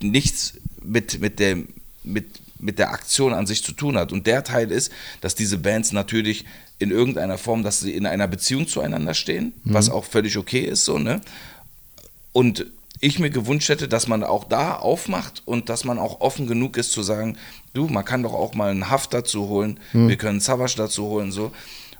nichts mit, mit, der, mit, mit der Aktion an sich zu tun hat. Und der Teil ist, dass diese Bands natürlich in irgendeiner Form, dass sie in einer Beziehung zueinander stehen, was auch völlig okay ist, so, ne? Und ich mir gewünscht hätte, dass man auch da aufmacht und dass man auch offen genug ist zu sagen, du, man kann doch auch mal einen Haft dazu holen, wir können Savage dazu holen, so.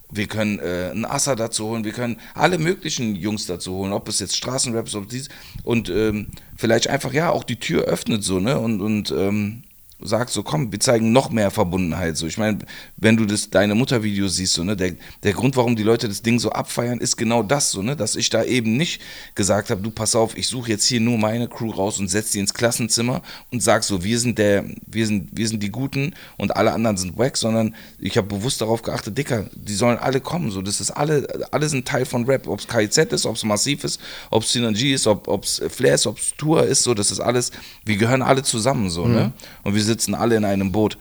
Wir können äh, einen Assa dazu holen, wir können alle möglichen Jungs dazu holen, ob es jetzt Straßenraps, ob dies und ähm, vielleicht einfach ja auch die Tür öffnet so, ne? Und, und ähm, sagt so, komm, wir zeigen noch mehr Verbundenheit. So, ich meine, wenn du das deine Mutter-Video siehst, so, ne, der, der Grund, warum die Leute das Ding so abfeiern, ist genau das, so, ne, dass ich da eben nicht gesagt habe, du pass auf, ich suche jetzt hier nur meine Crew raus und setze die ins Klassenzimmer und sag so, wir sind der, wir sind, wir sind die Guten und alle anderen sind wack, sondern ich habe bewusst darauf geachtet, Dicker, die sollen alle kommen, so, das ist alle, alle sind Teil von Rap, ob es KIZ ist, ob es Massiv ist, ob es Synergy ist, ob es Flair ist, ob es Tour ist, so, das ist alles, wir gehören alle zusammen, so, ne, und wir sitzen alle in einem Boot.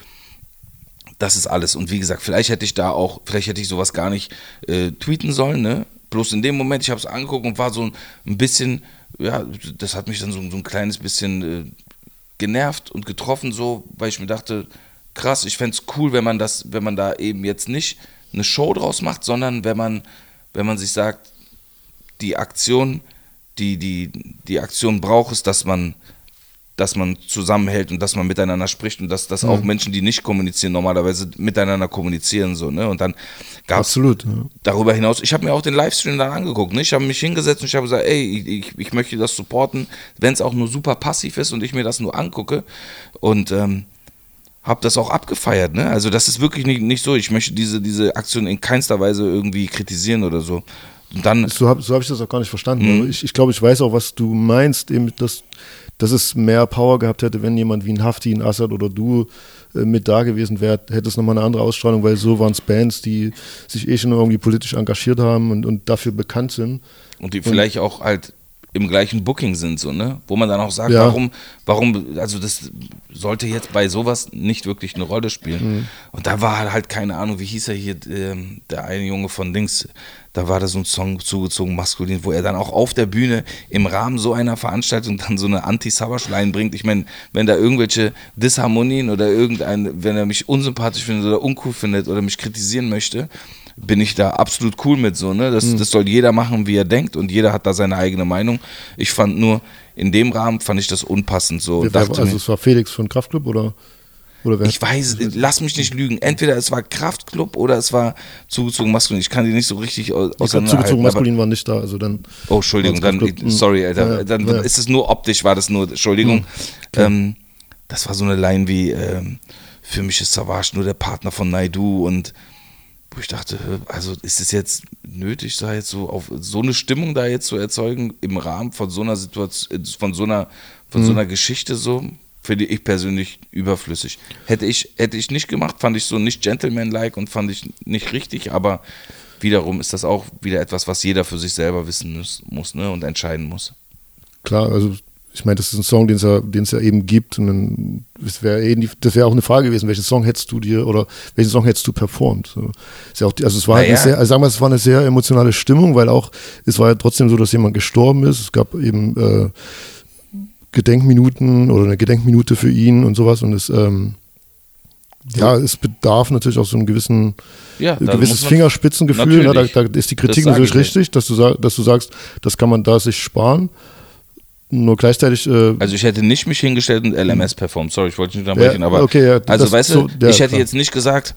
Das ist alles. Und wie gesagt, vielleicht hätte ich da auch, vielleicht hätte ich sowas gar nicht äh, tweeten sollen, ne? Bloß in dem Moment, ich habe es angeguckt und war so ein, bisschen, ja, das hat mich dann so, so ein kleines bisschen äh, genervt und getroffen, so, weil ich mir dachte, krass, ich fände es cool, wenn man das, wenn man da eben jetzt nicht eine Show draus macht, sondern wenn man, wenn man sich sagt, die Aktion, die, die, die Aktion braucht es, dass man, dass man zusammenhält und dass man miteinander spricht und dass, dass auch Menschen, die nicht kommunizieren, normalerweise miteinander kommunizieren. So, ne? Und dann gab es. Ja. darüber hinaus, ich habe mir auch den Livestream dann angeguckt. Ne? Ich habe mich hingesetzt und ich habe gesagt, ey, ich, ich, möchte das supporten, wenn es auch nur super passiv ist und ich mir das nur angucke. Und ähm, habe das auch abgefeiert, ne? Also das ist wirklich nicht, nicht so. Ich möchte diese, diese Aktion in keinster Weise irgendwie kritisieren oder so. Und dann, So habe so hab ich das auch gar nicht verstanden. Aber ich, ich glaube, ich weiß auch, was du meinst, eben, dass, dass es mehr Power gehabt hätte, wenn jemand wie ein Hafti, ein Assad oder du äh, mit da gewesen wäre, hätte es nochmal eine andere Ausstrahlung, weil so waren es Bands, die sich eh schon irgendwie politisch engagiert haben und, und dafür bekannt sind. und die vielleicht auch halt im gleichen Booking sind, so, ne? Wo man dann auch sagt, Ja. warum, warum, also das sollte jetzt bei sowas nicht wirklich eine Rolle spielen. Mhm. Und da war halt, keine Ahnung, wie hieß er hier, ähm, der eine Junge von Dings, da war da so ein Song zugezogen, maskulin, wo er dann auch auf der Bühne im Rahmen so einer Veranstaltung dann so eine Anti-Savage-Line bringt. Ich meine, wenn da irgendwelche Disharmonien oder irgendein, wenn er mich unsympathisch findet oder uncool findet oder mich kritisieren möchte, bin ich da absolut cool mit so, ne? Das, das soll jeder machen, wie er denkt und jeder hat da seine eigene Meinung. Ich fand nur, in dem Rahmen fand ich das unpassend so. Wer, dachte also mir, es war Felix von Kraftclub oder, oder wer? ich weiß, lass mich nicht lügen. Entweder es war Kraftclub oder es war zugezogen maskulin. Ich kann die nicht so richtig auseinanderhalten. zugezogen maskulin war nicht da, also dann. Oh, Entschuldigung, dann, sorry, Alter. Ja, dann ja. ist es nur optisch, war das nur, Entschuldigung. Ähm, das war so eine Line wie, ähm, für mich ist Savage nur der Partner von Naidu und wo ich dachte, also ist es jetzt nötig, da jetzt so auf so eine Stimmung da jetzt zu erzeugen im Rahmen von so einer Situation, äh, von so einer, von Mhm. so einer Geschichte so, finde ich persönlich überflüssig. Hätte ich, hätte ich nicht gemacht, fand ich so nicht gentleman-like und fand ich nicht richtig, aber wiederum ist das auch wieder etwas, was jeder für sich selber wissen muss, muss ne, und entscheiden muss. Klar, also ich meine, das ist ein Song, den es ja, den es ja eben gibt. Und dann, das wäre wäre auch eine Frage gewesen, welchen Song hättest du dir oder welchen Song hättest du performt? So. Ist ja auch, also es war halt Naja. eine sehr, also sagen wir, es war eine sehr emotionale Stimmung, weil auch es war ja trotzdem so, dass jemand gestorben ist. Es gab eben äh, Gedenkminuten oder eine Gedenkminute für ihn und sowas. Und es ähm, ja, es bedarf natürlich auch so einen gewissen Ja, gewisses Fingerspitzengefühl. Ne? Da, da ist die Kritik natürlich richtig, dass du, dass du sagst, das kann man da sich sparen. Nur gleichzeitig, äh, Also ich hätte nicht mich hingestellt und LMS performt. Sorry, ich wollte nicht unterbrechen, Ja, aber okay, ja, also weißt so- du, ja, ich hätte klar. jetzt nicht gesagt,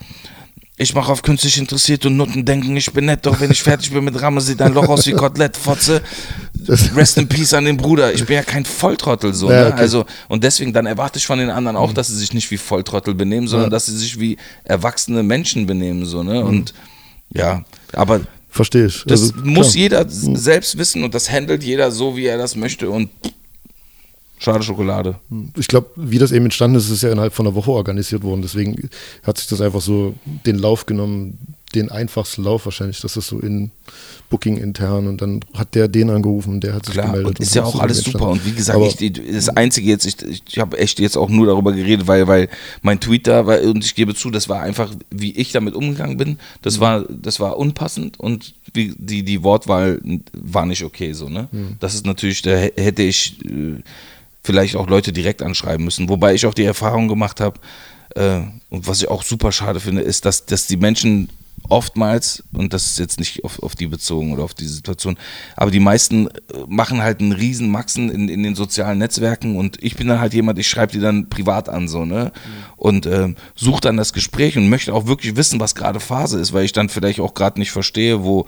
ich mache auf künstlich interessiert und Nutten denken, ich bin nett, doch wenn ich fertig bin mit Ramme, sieht dein Loch aus wie Kotelett, Fotze. Rest in Peace an den Bruder. Ich bin ja kein Volltrottel so. Ja, ne? okay. Also und deswegen dann erwarte ich von den anderen auch, dass sie sich nicht wie Volltrottel benehmen, sondern Ja. dass sie sich wie erwachsene Menschen benehmen so. Ne? Mhm. Und ja, aber verstehe ich. das also, muss klar. jeder s- selbst wissen und das handelt jeder so, wie er das möchte und schade Schokolade. Ich glaube, wie das eben entstanden ist, ist es ja innerhalb von einer Woche organisiert worden. Deswegen hat sich das einfach so den Lauf genommen, den einfachsten Lauf wahrscheinlich. Das ist so in Booking intern und dann hat der den angerufen und der hat sich Klar, gemeldet. und ist so ja auch es alles super. Und wie gesagt, Aber- ich, das Einzige jetzt, ich, ich habe echt jetzt auch nur darüber geredet, weil, weil mein Tweet da war, und ich gebe zu, das war einfach, wie ich damit umgegangen bin, Mhm. das war, das war unpassend und wie, die, die Wortwahl war nicht okay so, ne? Mhm. Das ist natürlich, da hä- hätte ich äh, vielleicht auch Leute direkt anschreiben müssen, wobei ich auch die Erfahrung gemacht habe, äh, und was ich auch super schade finde, ist, dass, dass die Menschen oftmals, und das ist jetzt nicht auf, auf die bezogen oder auf die Situation, aber die meisten äh, machen halt einen riesen Maxen in, in den sozialen Netzwerken und ich bin dann halt jemand, ich schreibe die dann privat an, so, ne? Und ähm, suche dann das Gespräch und möchte auch wirklich wissen, was gerade Phase ist, weil ich dann vielleicht auch gerade nicht verstehe, wo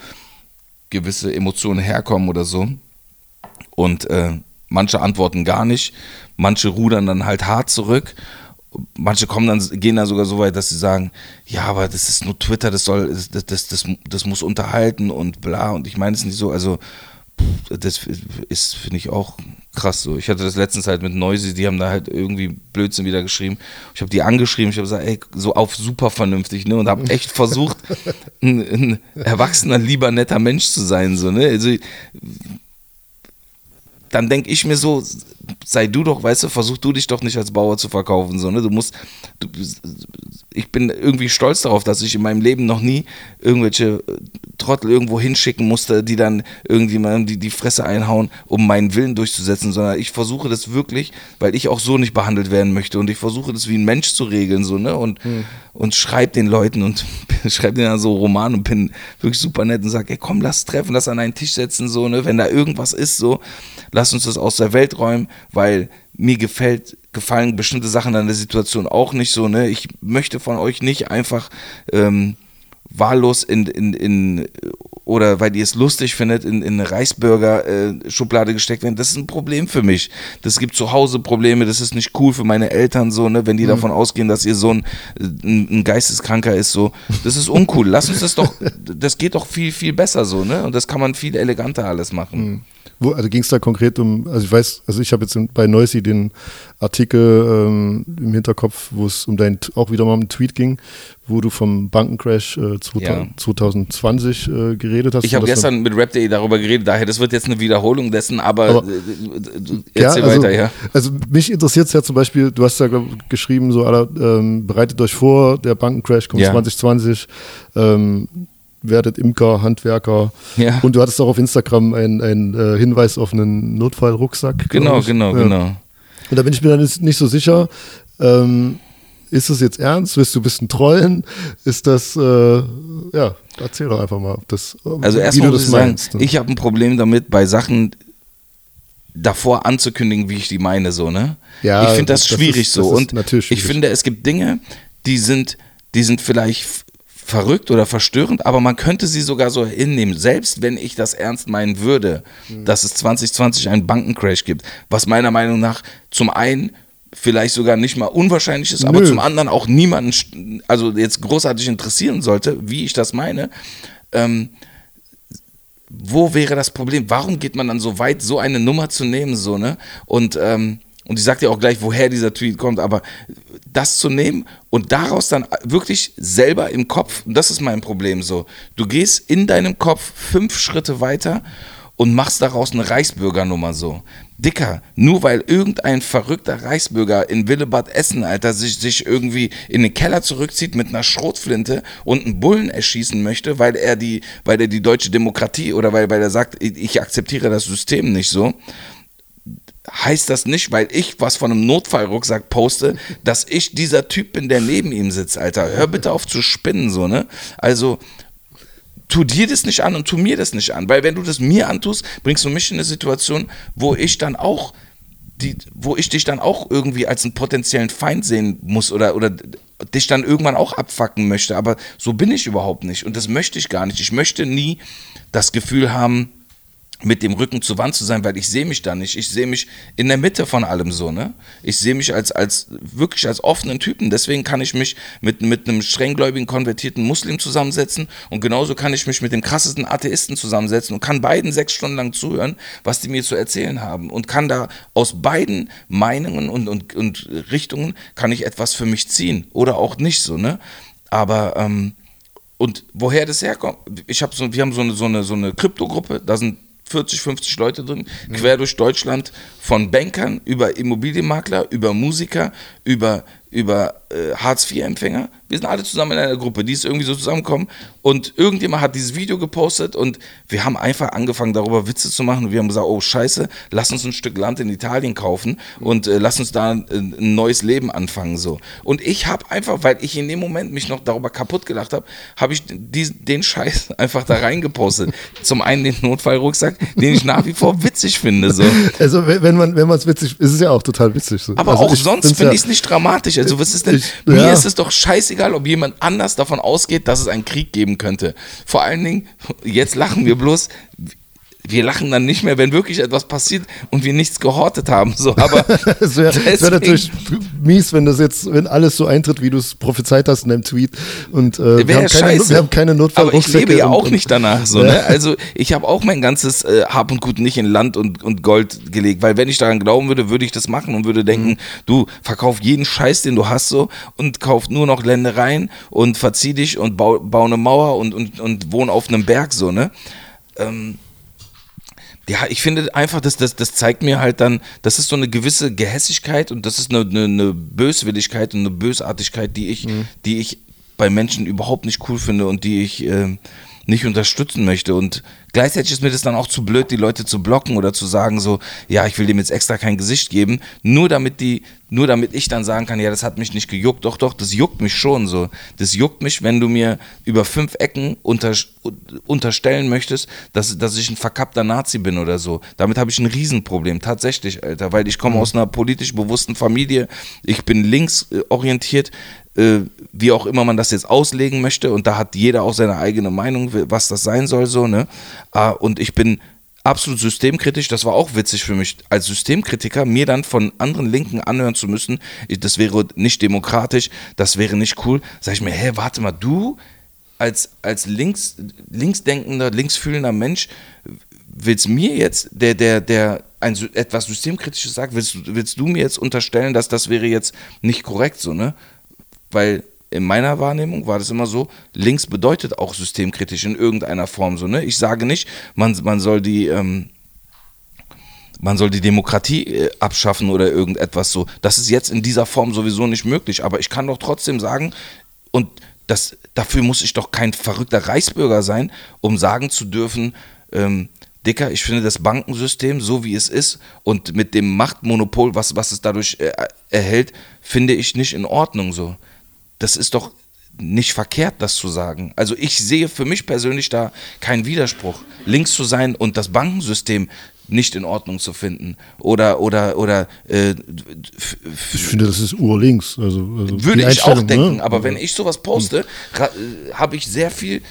gewisse Emotionen herkommen oder so. Und äh, manche antworten gar nicht, manche rudern dann halt hart zurück. Manche kommen dann, gehen dann sogar so weit, dass sie sagen, ja, aber das ist nur Twitter, das soll, das, das, das, das muss unterhalten und bla. Und ich meine es nicht so, also das ist, finde ich, auch krass so. Ich hatte das letztens halt mit Noisy, die haben da halt irgendwie Blödsinn wieder geschrieben. Ich habe die angeschrieben, ich habe gesagt, ey, so auf super vernünftig, ne? Und habe echt versucht, ein, ein erwachsener, lieber, netter Mensch zu sein, so, ne? Also dann denke ich mir so, sei du doch, weißt du, versuch du dich doch nicht als Bauer zu verkaufen, so, ne? Du musst, du, ich bin irgendwie stolz darauf, dass ich in meinem Leben noch nie irgendwelche äh, Trottel irgendwo hinschicken musste, die dann irgendjemandem die, die Fresse einhauen, um meinen Willen durchzusetzen, sondern ich versuche das wirklich, weil ich auch so nicht behandelt werden möchte und ich versuche das wie ein Mensch zu regeln, so, ne? Und, und schreib den Leuten und schreib denen dann so Roman und bin wirklich super nett und sag, ey, komm, lass treffen, lass an einen Tisch setzen, so, ne? Wenn da irgendwas ist, so, lass uns das aus der Welt räumen, weil mir gefällt, gefallen bestimmte Sachen an der Situation auch nicht so, ne? Ich möchte von euch nicht einfach ähm, wahllos in, in, in oder weil ihr es lustig findet, in, in eine Reisburger-Schublade gesteckt werden, das ist ein Problem für mich. Das gibt zu Hause Probleme, das ist nicht cool für meine Eltern, so, ne, wenn die davon ausgehen, dass ihr Sohn ein, ein Geisteskranker ist, so. Das ist uncool. Lass uns das doch, das geht doch viel, viel besser so, ne? Und das kann man viel eleganter alles machen. Wo, also ging es da konkret um, also ich weiß, also ich habe jetzt bei Noisy den Artikel ähm, im Hinterkopf, wo es um deinen, auch wieder mal um einen Tweet ging, wo du vom Bankencrash äh, 2000, Ja. 2020 äh, geredet hast. Ich habe gestern mit Rap.de darüber geredet, daher, das wird jetzt eine Wiederholung dessen, aber, Aber- äh, äh, Ja, erzähl also, weiter, ja. Also mich interessiert es ja zum Beispiel, du hast ja glaub, geschrieben, so ähm, bereitet euch vor, der Bankencrash kommt Ja. 2020, ähm, werdet Imker, Handwerker Ja. und du hattest auch auf Instagram einen, einen äh, Hinweis auf einen Notfallrucksack. Genau, ich. genau, Ja. genau. Und da bin ich mir dann nicht so sicher, ähm, ist das jetzt ernst? Willst du ein bisschen trollen? Ist das, äh, ja, erzähl doch einfach mal, das, Also wie erstmal du das ich sagen, meinst. ne? ich habe ein Problem damit, bei Sachen davor anzukündigen, wie ich die meine, so, ne? Ja, ich finde das, das schwierig ist- so. das Und natürlich ich schwierig. finde, es gibt Dinge, die sind, die sind vielleicht verrückt oder verstörend, aber man könnte sie sogar so hinnehmen. Selbst wenn ich das ernst meinen würde, Mhm. dass es 2020 einen Bankencrash gibt, was meiner Meinung nach zum einen vielleicht sogar nicht mal unwahrscheinlich ist, aber Nö. zum anderen auch niemanden, also jetzt großartig interessieren sollte, wie ich das meine. Ähm, wo wäre das Problem? Warum geht man dann so weit, so eine Nummer zu nehmen, so, ne? Und, ähm, und ich sag dir auch gleich, woher dieser Tweet kommt, aber das zu nehmen und daraus dann wirklich selber im Kopf, und das ist mein Problem so, du gehst in deinem Kopf fünf Schritte weiter und machst daraus eine Reichsbürgernummer so. Dicker, nur weil irgendein verrückter Reichsbürger in Willebad Essen, Alter, sich, sich irgendwie in den Keller zurückzieht mit einer Schrotflinte und einen Bullen erschießen möchte, weil er die, weil er die deutsche Demokratie oder weil, weil er sagt, ich ich akzeptiere das System nicht so, heißt das nicht, weil ich was von einem Notfallrucksack poste, dass ich dieser Typ bin, der neben ihm sitzt, Alter. Hör bitte auf zu spinnen, so, ne? Also, tu dir das nicht an und tu mir das nicht an. Weil wenn du das mir antust, bringst du mich in eine Situation, wo ich dann auch die, wo ich dich dann auch irgendwie als einen potenziellen Feind sehen muss oder, oder dich dann irgendwann auch abfacken möchte. Aber so bin ich überhaupt nicht. Und das möchte ich gar nicht. Ich möchte nie das Gefühl haben, mit dem Rücken zur Wand zu sein, weil ich sehe mich da nicht. Ich sehe mich in der Mitte von allem so, ne? Ich sehe mich als, als wirklich als offenen Typen. Deswegen kann ich mich mit, mit einem strenggläubigen, konvertierten Muslim zusammensetzen und genauso kann ich mich mit dem krassesten Atheisten zusammensetzen und kann beiden sechs Stunden lang zuhören, was die mir zu erzählen haben und kann da aus beiden Meinungen und, und, und Richtungen kann ich etwas für mich ziehen oder auch nicht so, ne? Aber ähm, und woher das herkommt, ich habe so, wir haben so eine, so eine, so eine Kryptogruppe, da sind 40, 50 Leute drin, quer durch Deutschland, von Bankern über Immobilienmakler, über Musiker, über, über äh, Hartz-IV-Empfänger. Wir sind alle zusammen in einer Gruppe, die ist irgendwie so zusammengekommen. Und irgendjemand hat dieses Video gepostet und wir haben einfach angefangen, darüber Witze zu machen. Wir haben gesagt, oh scheiße, lass uns ein Stück Land in Italien kaufen und äh, lass uns da ein, ein neues Leben anfangen. So. Und ich habe einfach, weil ich in dem Moment mich noch darüber kaputt gelacht habe, habe ich diesen, den Scheiß einfach da reingepostet. Zum einen den Notfallrucksack, den ich nach wie vor witzig finde. So. Also wenn man es witzig, ist es ja auch total witzig. So. Aber also auch sonst finde ich es nicht dramatisch. Also was ist denn, Ich- mir ja. ist es doch scheißegal, ob jemand anders davon ausgeht, dass es einen Krieg geben könnte. Vor allen Dingen, jetzt lachen wir bloß, wir lachen dann nicht mehr, wenn wirklich etwas passiert und wir nichts gehortet haben. So, aber Es wäre wär natürlich mies, wenn das jetzt, wenn alles so eintritt, wie du es prophezeit hast in deinem Tweet. Und äh, wir, haben keine, wir haben keine Aber ich lebe ja auch und- nicht danach so, Ja. ne? Also ich habe auch mein ganzes äh, Hab und Gut nicht in Land und, und Gold gelegt, weil wenn ich daran glauben würde, würde ich das machen und würde denken, du verkauf jeden Scheiß, den du hast so und kauf nur noch Ländereien und verzieh dich und bau, bau eine Mauer und, und, und wohn auf einem Berg so, ne? Ähm, ja, ich finde einfach, dass das, das zeigt mir halt dann, das ist so eine gewisse Gehässigkeit und das ist eine, eine, eine Böswilligkeit und eine Bösartigkeit, die ich, die ich bei Menschen überhaupt nicht cool finde und die ich ähm, nicht unterstützen möchte. Und gleichzeitig ist mir das dann auch zu blöd, die Leute zu blocken oder zu sagen so, ja, ich will dem jetzt extra kein Gesicht geben, nur damit die, nur damit ich dann sagen kann, ja, das hat mich nicht gejuckt. Doch, doch, das juckt mich schon so. Das juckt mich, wenn du mir über fünf Ecken unter, unterstellen möchtest, dass, dass ich ein verkappter Nazi bin oder so. Damit habe ich ein Riesenproblem, tatsächlich, Alter, weil ich komme aus einer politisch bewussten Familie, ich bin links orientiert, äh, wie auch immer man das jetzt auslegen möchte. Und da hat jeder auch seine eigene Meinung, was das sein soll, so, ne? Äh, und ich bin absolut systemkritisch. Das war auch witzig für mich als Systemkritiker, mir dann von anderen Linken anhören zu müssen. Das wäre nicht demokratisch, das wäre nicht cool. Sag ich mir, hä, warte mal, du als, als links, linksdenkender, linksfühlender Mensch willst mir jetzt, der, der, der ein etwas Systemkritisches sagt, willst, willst du mir jetzt unterstellen, dass das wäre jetzt nicht korrekt so, ne? Weil in meiner Wahrnehmung war das immer so, links bedeutet auch systemkritisch in irgendeiner Form so, ne? Ich sage nicht, man, man soll die, ähm, man soll die Demokratie äh, abschaffen oder irgendetwas so. Das ist jetzt in dieser Form sowieso nicht möglich, aber ich kann doch trotzdem sagen, und das, dafür muss ich doch kein verrückter Reichsbürger sein, um sagen zu dürfen, ähm, Dicker, ich finde das Bankensystem, so wie es ist und mit dem Machtmonopol, was, was es dadurch äh, erhält, finde ich nicht in Ordnung so. Das ist doch nicht verkehrt, das zu sagen. Also ich sehe für mich persönlich da keinen Widerspruch. Links zu sein und das Bankensystem nicht in Ordnung zu finden. Oder, oder, oder äh, Ich finde, das ist urlinks. Also, also würde ich auch denken, ne? aber wenn ich sowas poste, äh, habe ich sehr viel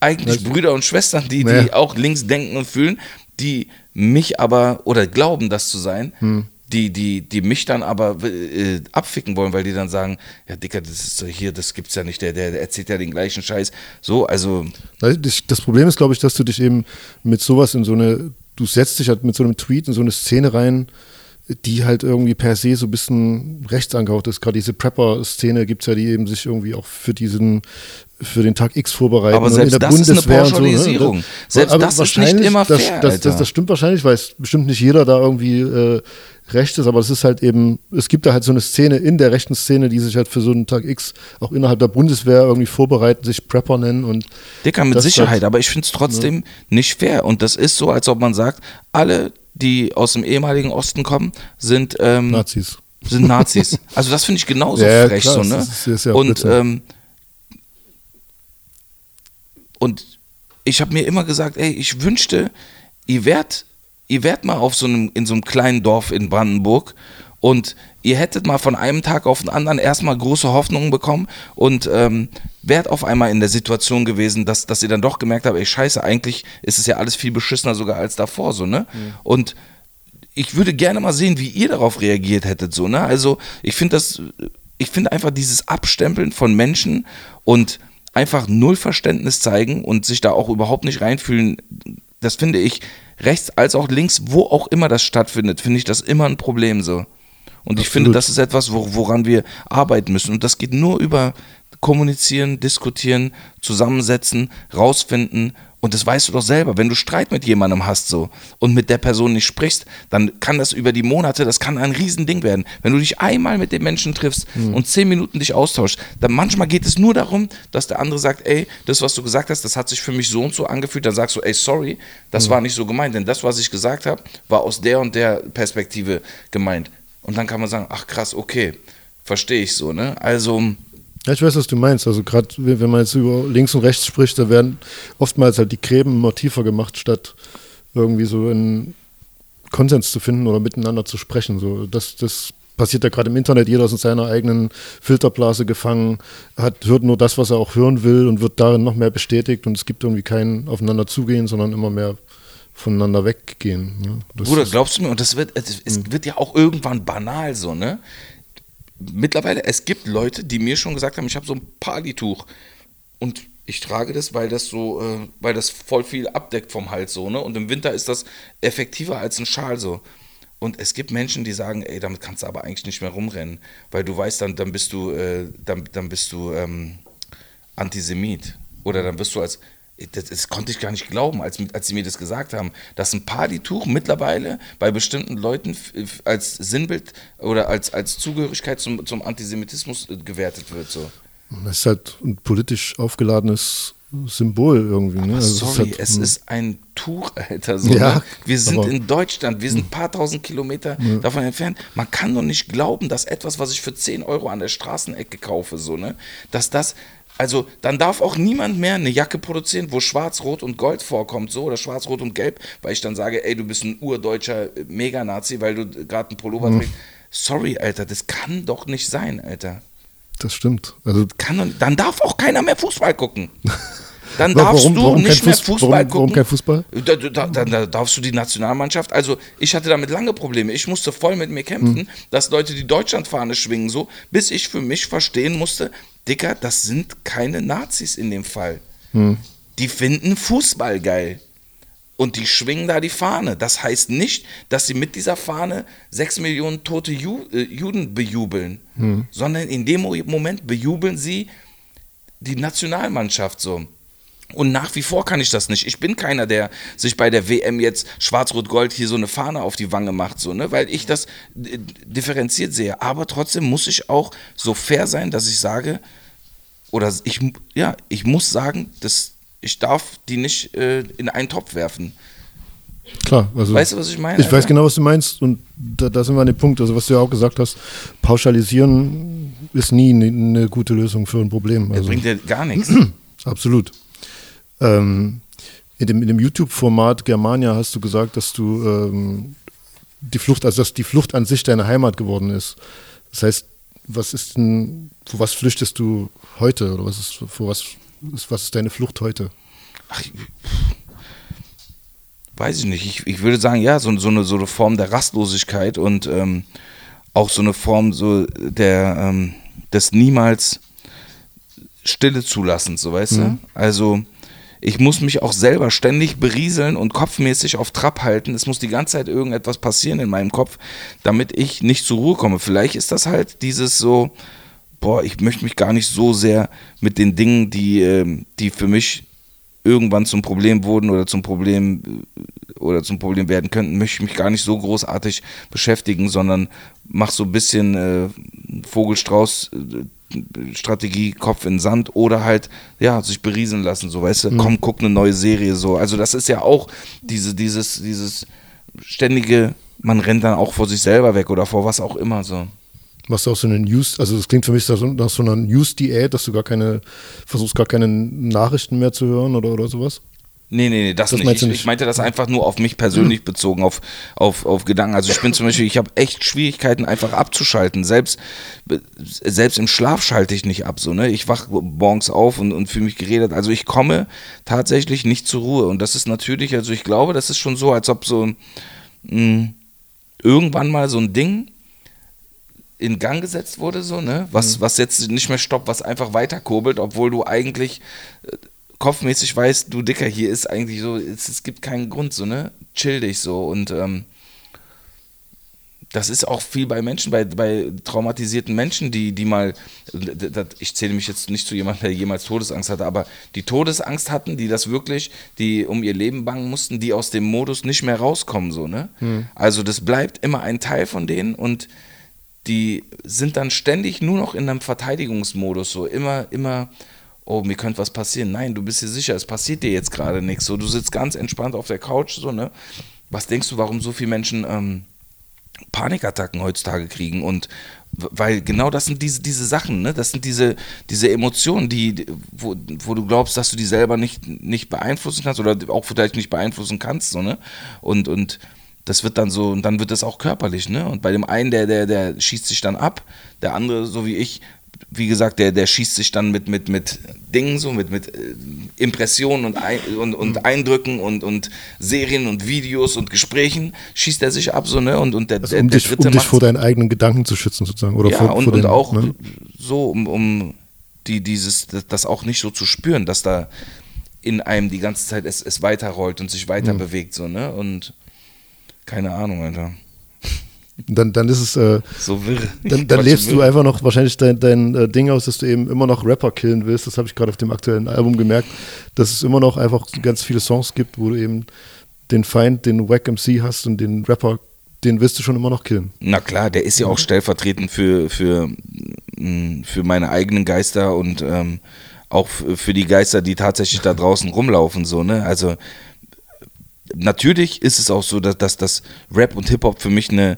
eigentlich Brüder und Schwestern, die, die ja. auch links denken und fühlen, die mich aber oder glauben, das zu sein, hm. Die, die, die mich dann aber äh, abficken wollen, weil die dann sagen, ja Dicker, das ist hier, das gibt's ja nicht, der, der, der erzählt ja den gleichen Scheiß. So, also. Das Problem ist, glaube ich, dass du dich eben mit sowas in so eine, du setzt dich halt mit so einem Tweet in so eine Szene rein, die halt irgendwie per se so ein bisschen rechts angehaucht ist. Gerade diese Prepper-Szene gibt es ja, die eben sich irgendwie auch für diesen für den Tag X vorbereiten. Aber selbst das Bundeswehr ist eine Pauschalisierung. So, ne? Selbst aber das ist nicht immer fair, das, das, das, stimmt wahrscheinlich, weil es bestimmt nicht jeder da irgendwie äh, recht ist, aber es ist halt eben, es gibt da halt so eine Szene in der rechten Szene, die sich halt für so einen Tag X auch innerhalb der Bundeswehr irgendwie vorbereiten, sich Prepper nennen und Dicker, mit Sicherheit, halt, aber ich finde es trotzdem ne? nicht fair und das ist so, als ob man sagt, alle die aus dem ehemaligen Osten kommen, sind ähm, Nazis. Sind Nazis. Also das finde ich genauso ja, frech klar, so, ne? Ist, ist ja und ähm, und ich habe mir immer gesagt, ey, ich wünschte, ihr wärt, ihr wärt mal auf so einem, in so einem kleinen Dorf in Brandenburg und ihr hättet mal von einem Tag auf den anderen erstmal große Hoffnungen bekommen und ähm, wärt auf einmal in der Situation gewesen, dass, dass ihr dann doch gemerkt habt, ey, scheiße, eigentlich ist es ja alles viel beschissener sogar als davor, so, ne? Mhm. Und ich würde gerne mal sehen, wie ihr darauf reagiert hättet, so, ne? Also, ich finde das, ich finde einfach dieses Abstempeln von Menschen und einfach null Verständnis zeigen und sich da auch überhaupt nicht reinfühlen, das finde ich rechts als auch links, wo auch immer das stattfindet, finde ich das immer ein Problem so. Und ich finde, das ist etwas, woran wir arbeiten müssen. Und das geht nur über kommunizieren, diskutieren, zusammensetzen, rausfinden. Und das weißt du doch selber, wenn du Streit mit jemandem hast so und mit der Person nicht sprichst, dann kann das über die Monate, das kann ein Riesending werden. Wenn du dich einmal mit dem Menschen triffst mhm. und zehn Minuten dich austauschst, dann manchmal geht es nur darum, dass der andere sagt, ey, das, was du gesagt hast, das hat sich für mich so und so angefühlt. Dann sagst du, ey, sorry, das mhm. war nicht so gemeint, denn das, was ich gesagt habe, war aus der und der Perspektive gemeint. Und dann kann man sagen, ach krass, okay, verstehe ich so, ne? Also. Ja, ich weiß, was du meinst. Also gerade wenn man jetzt über links und rechts spricht, da werden oftmals halt die Gräben immer tiefer gemacht, statt irgendwie so einen Konsens zu finden oder miteinander zu sprechen. So, das, das passiert ja gerade im Internet, jeder ist in seiner eigenen Filterblase gefangen, hat, hört nur das, was er auch hören will und wird darin noch mehr bestätigt und es gibt irgendwie kein Aufeinander zugehen, sondern immer mehr voneinander weggehen. Ne? Bruder, glaubst du mir, und das wird, es, es hm. wird ja auch irgendwann banal so, ne? Mittlerweile, es gibt Leute, die mir schon gesagt haben, ich habe so ein Palituch und ich trage das, weil das so, äh, weil das voll viel abdeckt vom Hals so, ne? Und im Winter ist das effektiver als ein Schal so. Und es gibt Menschen, die sagen, ey, damit kannst du aber eigentlich nicht mehr rumrennen, weil du weißt, dann, dann bist du, äh, dann, dann bist du ähm, Antisemit. Oder dann wirst du als, das, das, konnte ich gar nicht glauben, als, als sie mir das gesagt haben, dass ein Partytuch mittlerweile bei bestimmten Leuten als Sinnbild oder als, als Zugehörigkeit zum, zum Antisemitismus äh, gewertet wird. So. Das ist halt ein politisch aufgeladenes Symbol irgendwie. Ne? Also sorry, es, ist, halt, es ist ein Tuch, Alter. So, ja, ne? Wir sind in Deutschland, wir sind ein paar tausend Kilometer ja. davon entfernt. Man kann doch nicht glauben, dass etwas, was ich für 10 Euro an der Straßenecke kaufe, so, ne, dass das also dann darf auch niemand mehr eine Jacke produzieren, wo schwarz, rot und gold vorkommt, so oder schwarz, rot und gelb, weil ich dann sage, ey, du bist ein urdeutscher Meganazi, weil du gerade einen Pullover mhm. trägst. Sorry, Alter, das kann doch nicht sein, Alter. Das stimmt. Also, Kann, dann darf auch keiner mehr Fußball gucken. Dann Warum- darfst du warum nicht mehr Fuß- Fußball warum- gucken. warum kein Fußball? Da, da, da, da darfst du die Nationalmannschaft. Also ich hatte damit lange Probleme. Ich musste voll mit mir kämpfen, Hm. dass Leute die Deutschlandfahne schwingen, so, bis ich für mich verstehen musste, Dicker, das sind keine Nazis in dem Fall. Hm. Die finden Fußball geil. Und die schwingen da die Fahne. Das heißt nicht, dass sie mit dieser Fahne sechs Millionen tote Ju äh, Juden bejubeln, Hm. sondern in dem Mo- Moment bejubeln sie die Nationalmannschaft so. Und nach wie vor kann ich das nicht. Ich bin keiner, der sich bei der WM jetzt Schwarz-Rot-Gold hier so eine Fahne auf die Wange macht, so, ne? weil ich das äh, differenziert sehe. Aber trotzdem muss ich auch so fair sein, dass ich sage, oder ich, ja, ich muss sagen, dass ich darf die nicht äh, in einen Topf werfen. klar. Also, Weißt du, was ich meine, Ich weiß Alter? genau, was du meinst. Und da, da sind wir an dem Punkt. Also, was du ja auch gesagt hast, pauschalisieren ist nie eine ne gute Lösung für ein Problem. Das Also, bringt ja gar nichts. Absolut. Ähm, in dem, dem YouTube-Format Germania hast du gesagt, dass du ähm, die Flucht, also dass die Flucht an sich deine Heimat geworden ist. Das heißt, was ist denn, vor was flüchtest du heute? Oder was ist, vor was ist, was ist deine Flucht heute? Ach, weiß ich nicht. Ich, ich würde sagen, ja, so, so, eine, so eine Form der Rastlosigkeit und ähm, auch so eine Form so der ähm, des niemals Stille zulassens, so weißt du? Also ich muss mich auch selber ständig berieseln und kopfmäßig auf Trab halten. Es muss die ganze Zeit irgendetwas passieren in meinem Kopf, damit ich nicht zur Ruhe komme. Vielleicht ist das halt dieses so, boah, ich möchte mich gar nicht so sehr mit den Dingen, die, ähm, die für mich irgendwann zum Problem wurden oder zum Problem äh, oder zum Problem werden könnten, möchte ich mich gar nicht so großartig beschäftigen, sondern mach so ein bisschen äh, Vogelstrauß äh, Strategie, Kopf in Sand oder halt, ja, sich berieseln lassen, so, weißt du, komm, guck eine neue Serie, so. Also das ist ja auch diese, dieses, dieses ständige, man rennt dann auch vor sich selber weg oder vor was auch immer, so. Machst du auch so eine News, also das klingt für mich nach so einer News-Diät, dass du gar keine, versuchst gar keine Nachrichten mehr zu hören oder, oder sowas? Nee, nee, nee, das, Das nicht. Ich, nicht? ich meinte das einfach nur auf mich persönlich bezogen, auf, auf, auf Gedanken. Also ich bin zum Beispiel, ich habe echt Schwierigkeiten, einfach abzuschalten. Selbst, selbst im Schlaf schalte ich nicht ab. So, ne? Ich wach morgens auf und, und fühle mich geredet. Also ich komme tatsächlich nicht zur Ruhe. Und das ist natürlich, also ich glaube, das ist schon so, als ob so mh, irgendwann mal so ein Ding in Gang gesetzt wurde, so, ne? Was, was jetzt nicht mehr stoppt, was einfach weiterkurbelt, obwohl du eigentlich kopfmäßig weißt, du Dicker, hier ist eigentlich so, es, es gibt keinen Grund, so, ne? Chill dich so und ähm, das ist auch viel bei Menschen, bei, bei traumatisierten Menschen, die, die mal, ich zähle mich jetzt nicht zu jemandem, der jemals Todesangst hatte, aber die Todesangst hatten, die das wirklich, die um ihr Leben bangen mussten, die aus dem Modus nicht mehr rauskommen, so, ne? Also das bleibt immer ein Teil von denen und die sind dann ständig nur noch in einem Verteidigungsmodus, so immer, immer, oh, mir könnte was passieren. Nein, du bist dir sicher, es passiert dir jetzt gerade nichts. So, du sitzt ganz entspannt auf der Couch, so, ne? Was denkst du, warum so viele Menschen ähm, Panikattacken heutzutage kriegen und weil genau das sind diese, diese Sachen, ne? Das sind diese, diese Emotionen, die- wo, wo du glaubst, dass du die selber nicht, nicht beeinflussen kannst oder auch vielleicht nicht beeinflussen kannst, so, ne? Und, und das wird dann so, und dann wird das auch körperlich, ne? Und bei dem einen, der, der, der schießt sich dann ab, der andere, so wie ich, wie gesagt, der, der schießt sich dann mit, mit, mit Dingen, so mit, mit äh, Impressionen und, ein, und, und Eindrücken und, und Serien und Videos und Gesprächen, schießt er sich ab, so, ne? Und, und der, Also der, um der dich, dritte um dich vor deinen eigenen Gedanken zu schützen sozusagen. Oder ja, vor, und, vor und den, auch ne? so, um, um die, dieses, das- auch nicht so zu spüren, dass da in einem die ganze Zeit es, es weiterrollt und sich Mhm. weiter bewegt, so, ne? Und keine Ahnung, Alter. Dann, dann ist es, äh, So wirr. dann, dann lebst du einfach noch wahrscheinlich dein, dein äh, Ding aus, dass du eben immer noch Rapper killen willst. Das habe ich gerade auf dem aktuellen Album gemerkt, dass es immer noch einfach ganz viele Songs gibt, wo du eben den Feind, den Wack MC hast und den Rapper, den willst du schon immer noch killen. Na klar, der ist ja auch stellvertretend für, für, mh, für meine eigenen Geister und ähm, auch für die Geister, die tatsächlich da draußen rumlaufen, so, ne? Also natürlich ist es auch so, dass, dass, dass Rap und Hip-Hop für mich eine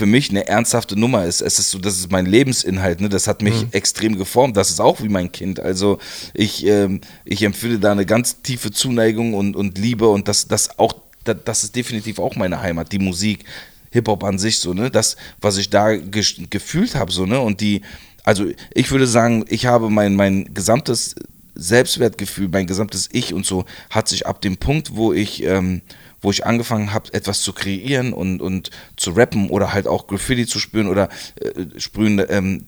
für mich eine ernsthafte Nummer ist. Es ist so, das ist mein Lebensinhalt, ne? Das hat mich extrem geformt. Das ist auch wie mein Kind. Also ich, ähm, ich empfinde da eine ganz tiefe Zuneigung und, und Liebe und das, das auch, das, das ist definitiv auch meine Heimat, die Musik. Hip-Hop an sich, so, ne, das, was ich da ge gefühlt habe, so, ne, und die also ich würde sagen, ich habe mein, mein gesamtes Selbstwertgefühl, mein gesamtes Ich und so hat sich ab dem Punkt, wo ich, ähm, wo ich angefangen habe, etwas zu kreieren und, und zu rappen oder halt auch Graffiti zu spüren oder äh, sprühen, ähm,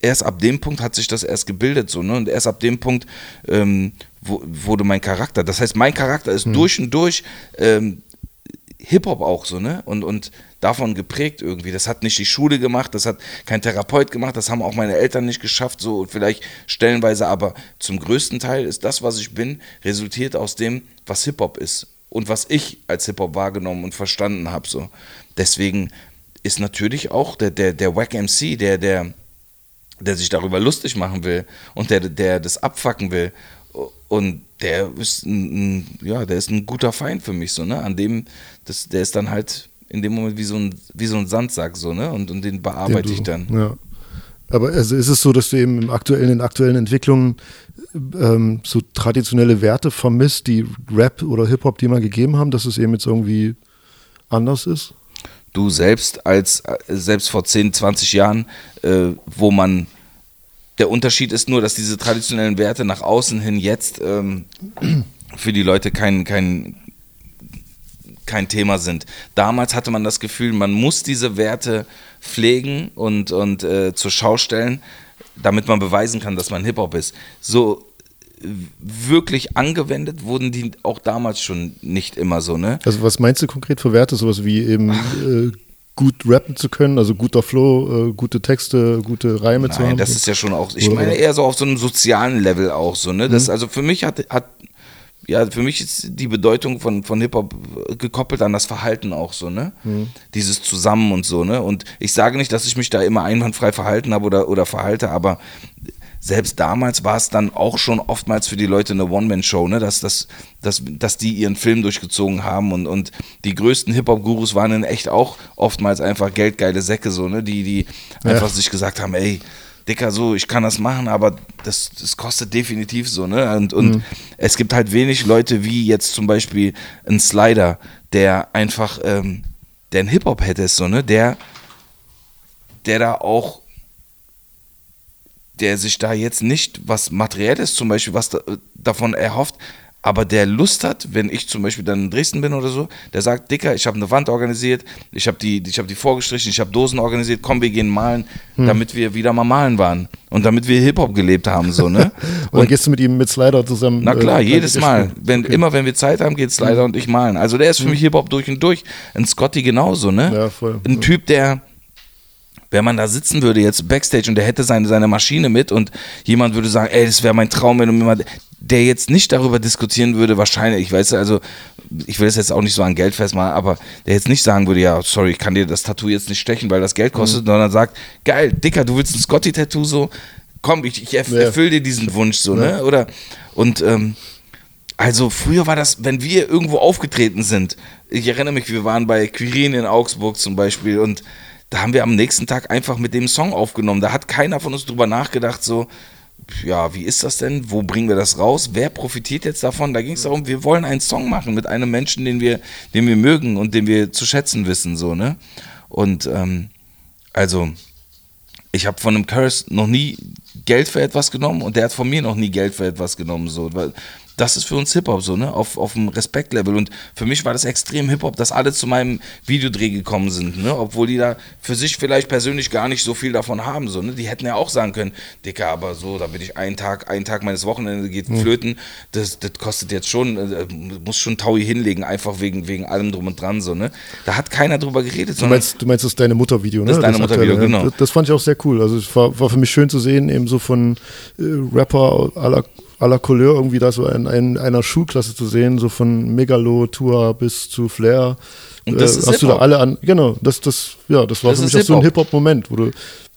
erst ab dem Punkt hat sich das erst gebildet, so, ne? Und erst ab dem Punkt ähm, wo, wurde mein Charakter. Das heißt, mein Charakter ist mhm. durch und durch ähm, Hip-Hop auch so, ne? Und, und davon geprägt irgendwie. Das hat nicht die Schule gemacht, das hat kein Therapeut gemacht, das haben auch meine Eltern nicht geschafft, so vielleicht stellenweise, aber zum größten Teil ist das, was ich bin, resultiert aus dem, was Hip-Hop ist und was ich als Hip-Hop wahrgenommen und verstanden habe. So. Deswegen ist natürlich auch der, der, der Wack MC, der, der, der sich darüber lustig machen will und der, der das abfacken will. Und der ist ein, ja, der ist ein guter Feind für mich, so, ne? An dem, das, der ist dann halt in dem Moment wie so ein, wie so ein Sandsack, so, ne? Und, und den bearbeite den du, ich dann. Ja. Aber also ist es so, dass du eben im aktuellen, in aktuellen Entwicklungen ähm, so traditionelle Werte vermisst, die Rap oder Hip-Hop die mal gegeben haben, dass es eben jetzt irgendwie anders ist? Du selbst als äh, selbst vor 10, 20 Jahren, äh, wo man der Unterschied ist nur, dass diese traditionellen Werte nach außen hin jetzt ähm, für die Leute kein, kein, kein Thema sind. Damals hatte man das Gefühl, man muss diese Werte pflegen und, und äh, zur Schau stellen, damit man beweisen kann, dass man Hip-Hop ist. So wirklich angewendet wurden die auch damals schon nicht immer so, ne? Also was meinst du konkret für Werte? Sowas wie eben äh, gut rappen zu können, also guter Flow, äh, gute Texte, gute Reime Nein, zu haben? das ist ja schon auch, ich meine eher so auf so einem sozialen Level auch so, ne? Das, mhm. Also für mich hat, hat ja, für mich ist die Bedeutung von, von Hip-Hop gekoppelt an das Verhalten auch so, ne? Mhm. Dieses Zusammen und so, ne? Und ich sage nicht, dass ich mich da immer einwandfrei verhalten habe oder, oder verhalte, aber selbst damals war es dann auch schon oftmals für die Leute eine One-Man-Show, ne? dass, dass, dass, dass die ihren Film durchgezogen haben und, und die größten Hip-Hop-Gurus waren in echt auch oftmals einfach geldgeile Säcke, so, ne? die, die ja. einfach sich gesagt haben, ey, Dicker, so, ich kann das machen, aber das, das kostet definitiv so, ne? Und, und mhm. es gibt halt wenig Leute wie jetzt zum Beispiel ein Slider, der einfach, ähm, der ein Hip-Hop-Head ist, so, ne? Der, der da auch, der sich da jetzt nicht was Materielles zum Beispiel, was da, davon erhofft, aber der Lust hat, wenn ich zum Beispiel dann in Dresden bin oder so, der sagt, Dicker, ich habe eine Wand organisiert, ich habe die, hab die vorgestrichen, ich habe Dosen organisiert, komm, wir gehen malen, hm. damit wir wieder mal malen waren und damit wir Hip-Hop gelebt haben, so, ne? und dann gehst du mit ihm mit Slider zusammen? Na klar, äh, jedes Mal. Wenn, okay. Immer wenn wir Zeit haben, geht Slider hm. und ich malen. Also der ist für hm. mich Hip-Hop durch und durch. Ein Scotty genauso, ne? Ja, voll. Ein ja. Typ, der wenn man da sitzen würde jetzt Backstage und der hätte seine, seine Maschine mit und jemand würde sagen, ey, das wäre mein Traum, wenn du mir mal, der jetzt nicht darüber diskutieren würde, wahrscheinlich, ich weiß, also ich will das jetzt auch nicht so an Geld festmachen, aber der jetzt nicht sagen würde, ja, sorry, ich kann dir das Tattoo jetzt nicht stechen, weil das Geld kostet, mhm. sondern sagt, geil, Dicker, du willst ein Scotty-Tattoo so, komm, ich, ich erf erfülle dir diesen Wunsch so, ne? ja. ne? Oder, und, ähm, also früher war das, wenn wir irgendwo aufgetreten sind, ich erinnere mich, wir waren bei Quirin in Augsburg zum Beispiel und da haben wir am nächsten Tag einfach mit dem Song aufgenommen. Da hat keiner von uns drüber nachgedacht, so, ja, wie ist das denn? Wo bringen wir das raus? Wer profitiert jetzt davon? Da ging es darum, wir wollen einen Song machen mit einem Menschen, den wir, den wir mögen und den wir zu schätzen wissen, so, ne? Und ähm, also, ich habe von einem Curse noch nie Geld für etwas genommen und der hat von mir noch nie Geld für etwas genommen, so, das ist für uns Hip-Hop so, ne? Auf, auf dem Respektlevel. Und für mich war das extrem Hip-Hop, dass alle zu meinem Videodreh gekommen sind, ne? Obwohl die da für sich vielleicht persönlich gar nicht so viel davon haben, so, ne? Die hätten ja auch sagen können, Dicker, aber so, da bin ich einen Tag, einen Tag meines Wochenendes geht flöten, das, das kostet jetzt schon, äh, muss schon Taui hinlegen, einfach wegen, wegen allem drum und dran, so, ne? Da hat keiner drüber geredet. Du meinst, du meinst, das ist deine Mutter-Video, ne? Das ist deine Mutter-Video, genau. Das, das, fand ich auch sehr cool. Also es war, war für mich schön zu sehen, eben so von äh, Rapper aller la Couleur irgendwie da so in, in, einer Schulklasse zu sehen, so von Megalo, Tour bis zu Flair. Und das äh, ist hast du da alle an, genau, das, das, ja, das war das für mich auch so ein Hip-Hop-Moment, wo du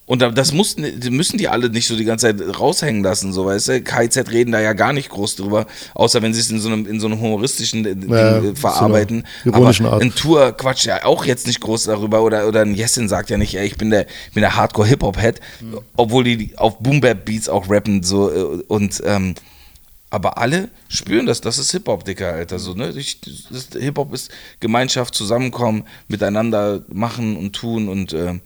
und das mussten, müssen die alle nicht so die ganze Zeit raushängen lassen, so weißt du. KIZ reden da ja gar nicht groß drüber, außer wenn sie es in so einem, in so einem humoristischen Ding ja, äh, verarbeiten. So Aber Art. ein Tour quatscht ja auch jetzt nicht groß darüber oder, oder ein Jessin sagt ja nicht, ey, ich bin der, bin der Hardcore-Hip-Hop-Head, mhm. obwohl die auf Boom-Bap-Beats auch rappen so äh, und ähm, aber alle spüren das, das ist Hip-Hop, Dicker, Alter. So, ne? Hip-Hop ist Gemeinschaft, zusammenkommen, miteinander machen und tun und äh,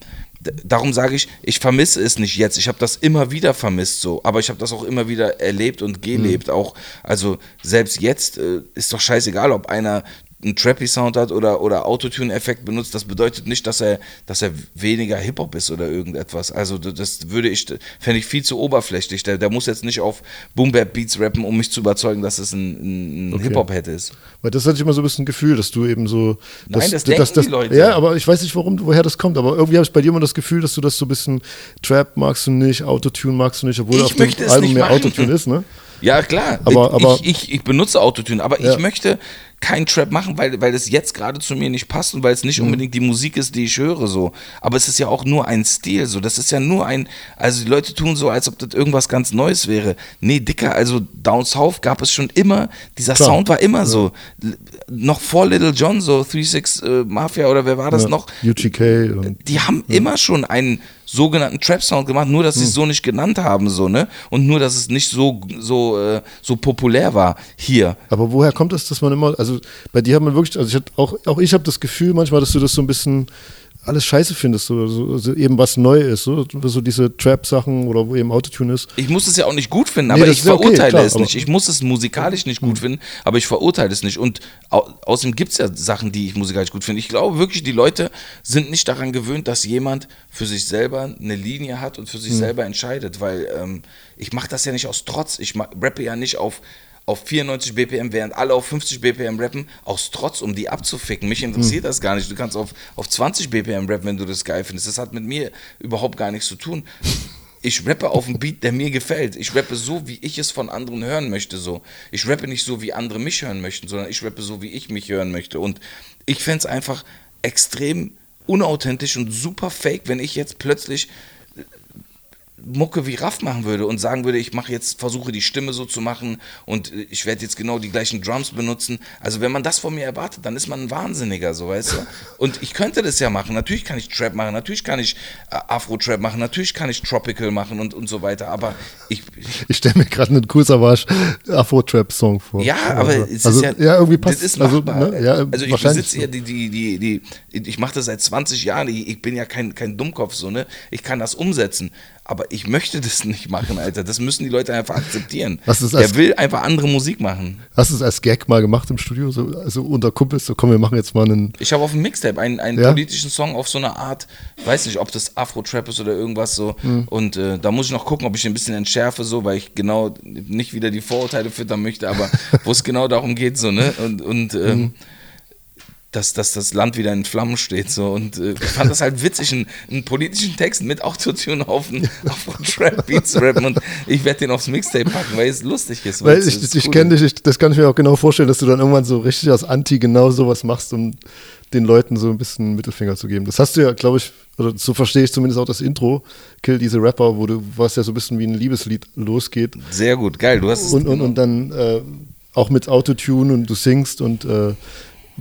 darum sage ich, ich vermisse es nicht jetzt. Ich habe das immer wieder vermisst so, aber ich habe das auch immer wieder erlebt und gelebt auch. Also selbst jetzt äh, ist doch scheißegal, ob einer einen Trappy-Sound hat oder, oder Autotune-Effekt benutzt, das bedeutet nicht, dass er, dass er weniger Hip-Hop ist oder irgendetwas. Also das würde ich, fände ich viel zu oberflächlich. Der, der muss jetzt nicht auf Boom-Bap-Beats rappen, um mich zu überzeugen, dass es ein, ein, Okay. Hip-Hop-Head ist. Weil das hatte ich immer so ein bisschen Gefühl, dass du eben so. Nein, dass, das denken die Leute. Ja, aber ich weiß nicht, warum, woher das kommt. Aber irgendwie habe ich bei dir immer das Gefühl, dass du das so ein bisschen Trap magst du nicht, Autotune magst du nicht, obwohl Ich auf dem Album mehr machen. Autotune ist, ne? Ja, klar. Aber- ich, aber- ich, ich, ich benutze Autotune, aber Ja. ich möchte keinen Trap machen, weil, weil es jetzt gerade zu mir nicht passt und weil es Mhm. nicht unbedingt die Musik ist, die ich höre so. Aber es ist ja auch nur ein Stil so. Das ist ja nur ein, also die Leute tun so, als ob das irgendwas ganz Neues wäre. Nee, Dicker, also Down South gab es schon immer, dieser Klar. Sound war immer so. L- Noch vor Little John, so 3-6 äh, Mafia oder wer war das Ja, noch? UGK und die haben immer schon einen sogenannten Trap-Sound gemacht, nur dass sie es so nicht genannt haben, so, ne? Und nur, dass es nicht so, so, äh, so populär war hier. Aber woher kommt es, dass man immer, also bei dir hat man wirklich, also ich hab auch, auch ich habe das Gefühl manchmal, dass du das so ein bisschen alles scheiße findest, so, so, so eben was neu ist, so, so diese Trap-Sachen oder wo eben Autotune ist. Ich muss es ja auch nicht gut finden, Nee, aber das ich ja okay, verurteile klar, es nicht. Ich muss es musikalisch nicht gut finden, aber ich verurteile es nicht. Und au außerdem gibt es ja Sachen, die ich musikalisch gut finde. Ich glaube wirklich, die Leute sind nicht daran gewöhnt, dass jemand für sich selber eine Linie hat und für sich selber entscheidet, weil ähm, ich mache das ja nicht aus Trotz. Ich rappe ja nicht auf auf 94 BPM, während alle auf 50 BPM rappen, aus Trotz, um die abzuficken. Mich interessiert das gar nicht. Du kannst auf, auf 20 BPM rappen, wenn du das geil findest. Das hat mit mir überhaupt gar nichts zu tun. Ich rappe auf einen Beat, der mir gefällt. Ich rappe so, wie ich es von anderen hören möchte. So. Ich rappe nicht so, wie andere mich hören möchten, sondern ich rappe so, wie ich mich hören möchte. Und ich fände es einfach extrem unauthentisch und super fake, wenn ich jetzt plötzlich Mucke wie Raff machen würde und sagen würde, ich mache jetzt, versuche die Stimme so zu machen und äh, ich werde jetzt genau die gleichen Drums benutzen. Also wenn man das von mir erwartet, dann ist man ein Wahnsinniger, so weißt du. Und ich könnte das ja machen. Natürlich kann ich Trap machen, natürlich kann ich äh, Afro-Trap machen, natürlich kann ich Tropical machen und, und so weiter. Aber ich, ich stelle mir gerade einen cool Savage Afro-Trap-Song vor. ja, aber es also, ist ja, irgendwie passt das ist also, ne, ja, also ich besitze ja die, die, die, die, ich mache das seit 20 Jahren, ich, ich bin ja kein, kein Dummkopf, so, ne? Ich kann das umsetzen, aber ich möchte das nicht machen, Alter. Das müssen die Leute einfach akzeptieren. Was ist Der will einfach andere Musik machen. Hast du es als Gag mal gemacht im Studio? So, also unter Kumpels, so komm, wir machen jetzt mal einen. Ich habe auf dem Mixtape einen, einen Ja? politischen Song auf so eine Art, ich weiß nicht, ob das Afro-Trap ist oder irgendwas so. Hm. Und äh, da muss ich noch gucken, ob ich ein bisschen entschärfe, so, weil ich genau nicht wieder die Vorurteile füttern möchte, aber wo es genau darum geht, so, ne? Und, und ähm, Hm. Dass, dass das Land wieder in Flammen steht. So. Und äh, ich fand das halt witzig, einen, einen politischen Text mit Autotune auf einen, auf einen Trap-Beat zu rappen. Und ich werde den aufs Mixtape packen, weil es lustig ist. Weil ich, ich cool. kenne dich, ich, das kann ich mir auch genau vorstellen, dass du dann irgendwann so richtig als Anti genau sowas machst, um den Leuten so ein bisschen Mittelfinger zu geben. Das hast du ja, glaube ich, oder so verstehe ich zumindest auch das Intro, Kill diese Rapper, wo du, was ja so ein bisschen wie ein Liebeslied losgeht. Sehr gut, geil. Du hast es Und, und, und dann äh, auch mit Autotune und du singst und äh,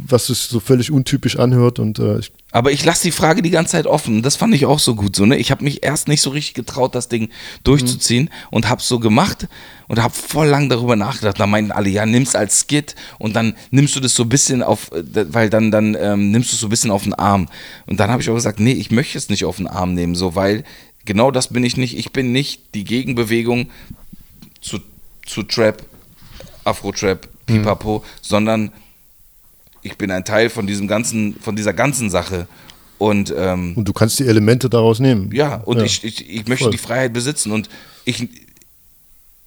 was sich so völlig untypisch anhört und äh, ich, Aber ich lasse die Frage die ganze Zeit offen. Das fand ich auch so gut. So, ne? Ich habe mich erst nicht so richtig getraut, das Ding durchzuziehen Mhm. und habe so gemacht und habe voll lang darüber nachgedacht. Da meinten alle, ja, nimm's als Skit und dann nimmst du das so ein bisschen auf, äh, weil dann, dann ähm, nimmst du es so ein bisschen auf den Arm. Und dann habe ich auch gesagt, nee, ich möchte es nicht auf den Arm nehmen, so, weil genau das bin ich nicht. Ich bin nicht die Gegenbewegung zu, zu Trap, Afro-Trap, Pipapo, sondern ich bin ein Teil von diesem ganzen, von dieser ganzen Sache. Und ähm, und du kannst die Elemente daraus nehmen. ja, und Ich, ich, ich möchte Voll. die Freiheit besitzen und ich,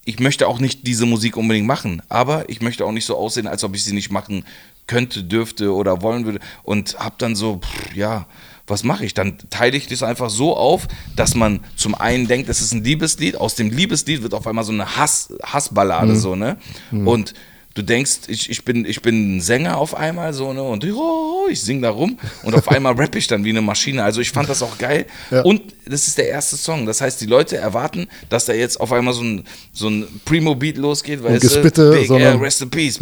ich möchte auch nicht diese Musik unbedingt machen, aber ich möchte auch nicht so aussehen, als ob ich sie nicht machen könnte, dürfte oder wollen würde und hab dann so, pff, ja, was mache ich? Dann teile ich das einfach so auf, dass man zum einen denkt, es ist ein Liebeslied, aus dem Liebeslied wird auf einmal so eine Hass, Hassballade, so, ne? Und du denkst, ich, ich, bin, ich bin ein Sänger auf einmal, so, ne? Und oh, ich sing da rum und auf einmal rappe ich dann wie eine Maschine. Also ich fand das auch geil. Ja. Und das ist der erste Song. Das heißt, die Leute erwarten, dass da jetzt auf einmal so ein, so ein Primo-Beat losgeht, weil Gespitte, Big Air, Rest in Peace.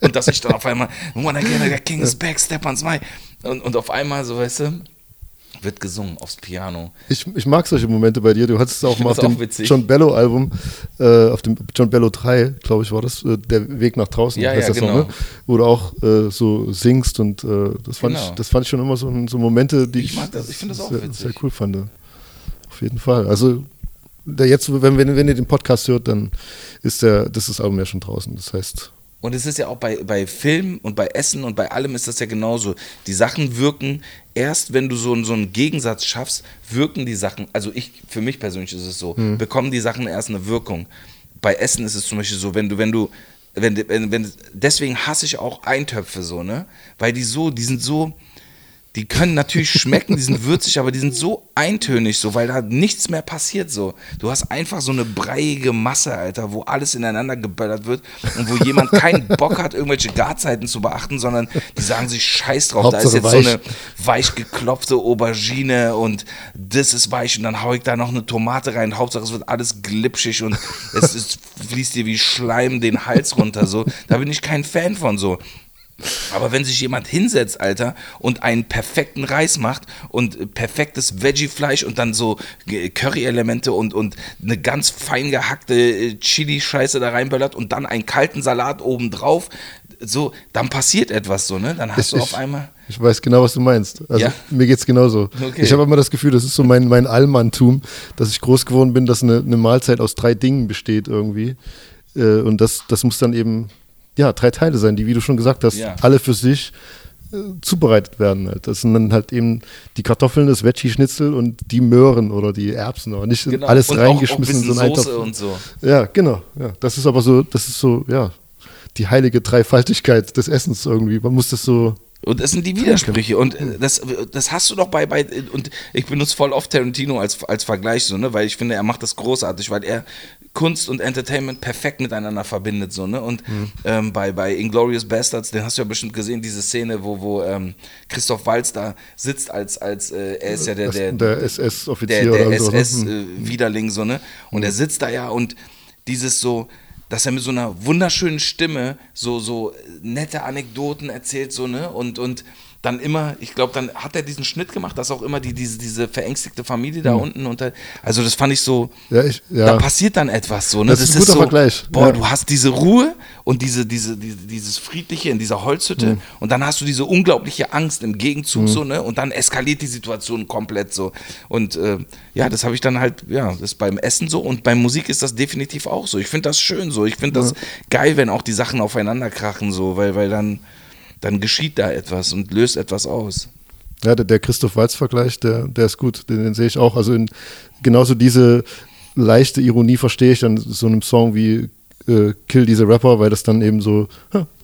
Und dass ich dann auf einmal, Wanna get the King is back, step on my. Und, und auf einmal, so weißt du, wird gesungen aufs Piano. Ich, ich mag solche Momente bei dir. Du hattest auch find mal auf auch dem witzig. John Bello Album, äh, auf dem John Bello 3, glaube ich, war das, äh, der Weg nach draußen, Ja, heißt ja, der Song, genau. ne? wo du auch äh, so singst und äh, das, fand Genau. ich, das fand ich schon immer so, so Momente, die Ich mag das, ich finde das auch sehr, witzig. sehr cool fand. Auf jeden Fall. Also der jetzt, wenn, wenn, wenn ihr den Podcast hört, dann ist der, das ist das Album ja schon draußen. Das heißt, Und es ist ja auch bei, bei Film und bei Essen und bei allem ist das ja genauso. Die Sachen wirken erst, wenn du so, einen- so einen Gegensatz schaffst, wirken die Sachen, also ich, für mich persönlich ist es so, bekommen die Sachen erst eine Wirkung. Bei Essen ist es zum Beispiel so, wenn du, wenn du, wenn, wenn, wenn deswegen hasse ich auch Eintöpfe so, ne? Weil die so, die sind so, die können natürlich schmecken, die sind würzig, aber die sind so eintönig, so, weil da nichts mehr passiert, so. Du hast einfach so eine breiige Masse, Alter, wo alles ineinander geböllert wird und wo jemand keinen Bock hat, irgendwelche Garzeiten zu beachten, sondern die sagen sich Scheiß drauf. da ist Hauptsache jetzt weich. so eine weich geklopfte Aubergine und das ist weich und dann hau ich da noch eine Tomate rein. Hauptsache es wird alles glitschig und es ist, fließt dir wie Schleim den Hals runter, so. Da bin ich kein Fan von, so. Aber wenn sich jemand hinsetzt, Alter, und einen perfekten Reis macht und perfektes Veggie-Fleisch und dann so Curry-Elemente und, und eine ganz fein gehackte äh, Chili-Scheiße da reinböllert und dann einen kalten Salat obendrauf, so, dann passiert etwas so, ne? Dann hast du auf einmal. Ich weiß genau, was du meinst. Also Ja? mir geht's genauso. Okay. Ich habe immer das Gefühl, das ist so mein, mein Allmanntum, dass ich groß geworden bin, dass eine, eine Mahlzeit aus drei Dingen besteht irgendwie. Äh, und das, das muss dann eben, ja, drei Teile sein, die, wie du schon gesagt hast, Ja. alle für sich äh, zubereitet werden. Halt. Das sind dann halt eben die Kartoffeln, das Veggie-Schnitzel und die Möhren oder die Erbsen, aber nicht alles Genau. und auch, auch ein reingeschmissen Soße und so. Ja, genau. Ja. Das ist aber so, das ist so, ja, die heilige Dreifaltigkeit des Essens irgendwie. Man muss das so. Und das sind die Widersprüche. Und äh, das, das hast du doch bei, bei und ich benutze voll oft Tarantino als, als Vergleich, so, ne? Weil ich finde, er macht das großartig, weil er Kunst und Entertainment perfekt miteinander verbindet, so, ne? Und ähm, bei, bei Inglorious Bastards, den hast du ja bestimmt gesehen, diese Szene, wo, wo ähm, Christoph Waltz da sitzt als, als äh, er ist ja der, der, der der, SS-Offizier der oder so. ne? SS-Widerling, so, ne? Und er sitzt da ja und dieses so, dass er mit so einer wunderschönen Stimme so, so nette Anekdoten erzählt, so, ne? Und, und dann immer, ich glaube, dann hat er diesen Schnitt gemacht, dass auch immer die, diese, diese verängstigte Familie da unten unter. Also, das fand ich so. Ja, ich- ja. Da passiert dann etwas so, ne? Das ist ein guter so, Vergleich. Boah, Ja. du hast diese Ruhe und diese, diese, diese, dieses Friedliche in dieser Holzhütte Mhm. und dann hast du diese unglaubliche Angst im Gegenzug so, ne? Und dann eskaliert die Situation komplett so. Und äh, ja, das habe ich dann halt, ja, das ist beim Essen so und bei Musik ist das definitiv auch so. Ich finde das schön so. Ich finde das geil, wenn auch die Sachen aufeinander krachen so, weil, weil dann, dann geschieht da etwas und löst etwas aus. Ja, der, der Christoph Waltz-Vergleich, der, der ist gut, den, den sehe ich auch. Also in, genauso diese leichte Ironie verstehe ich dann so einem Song wie äh, Kill diese Rapper, weil das dann eben so,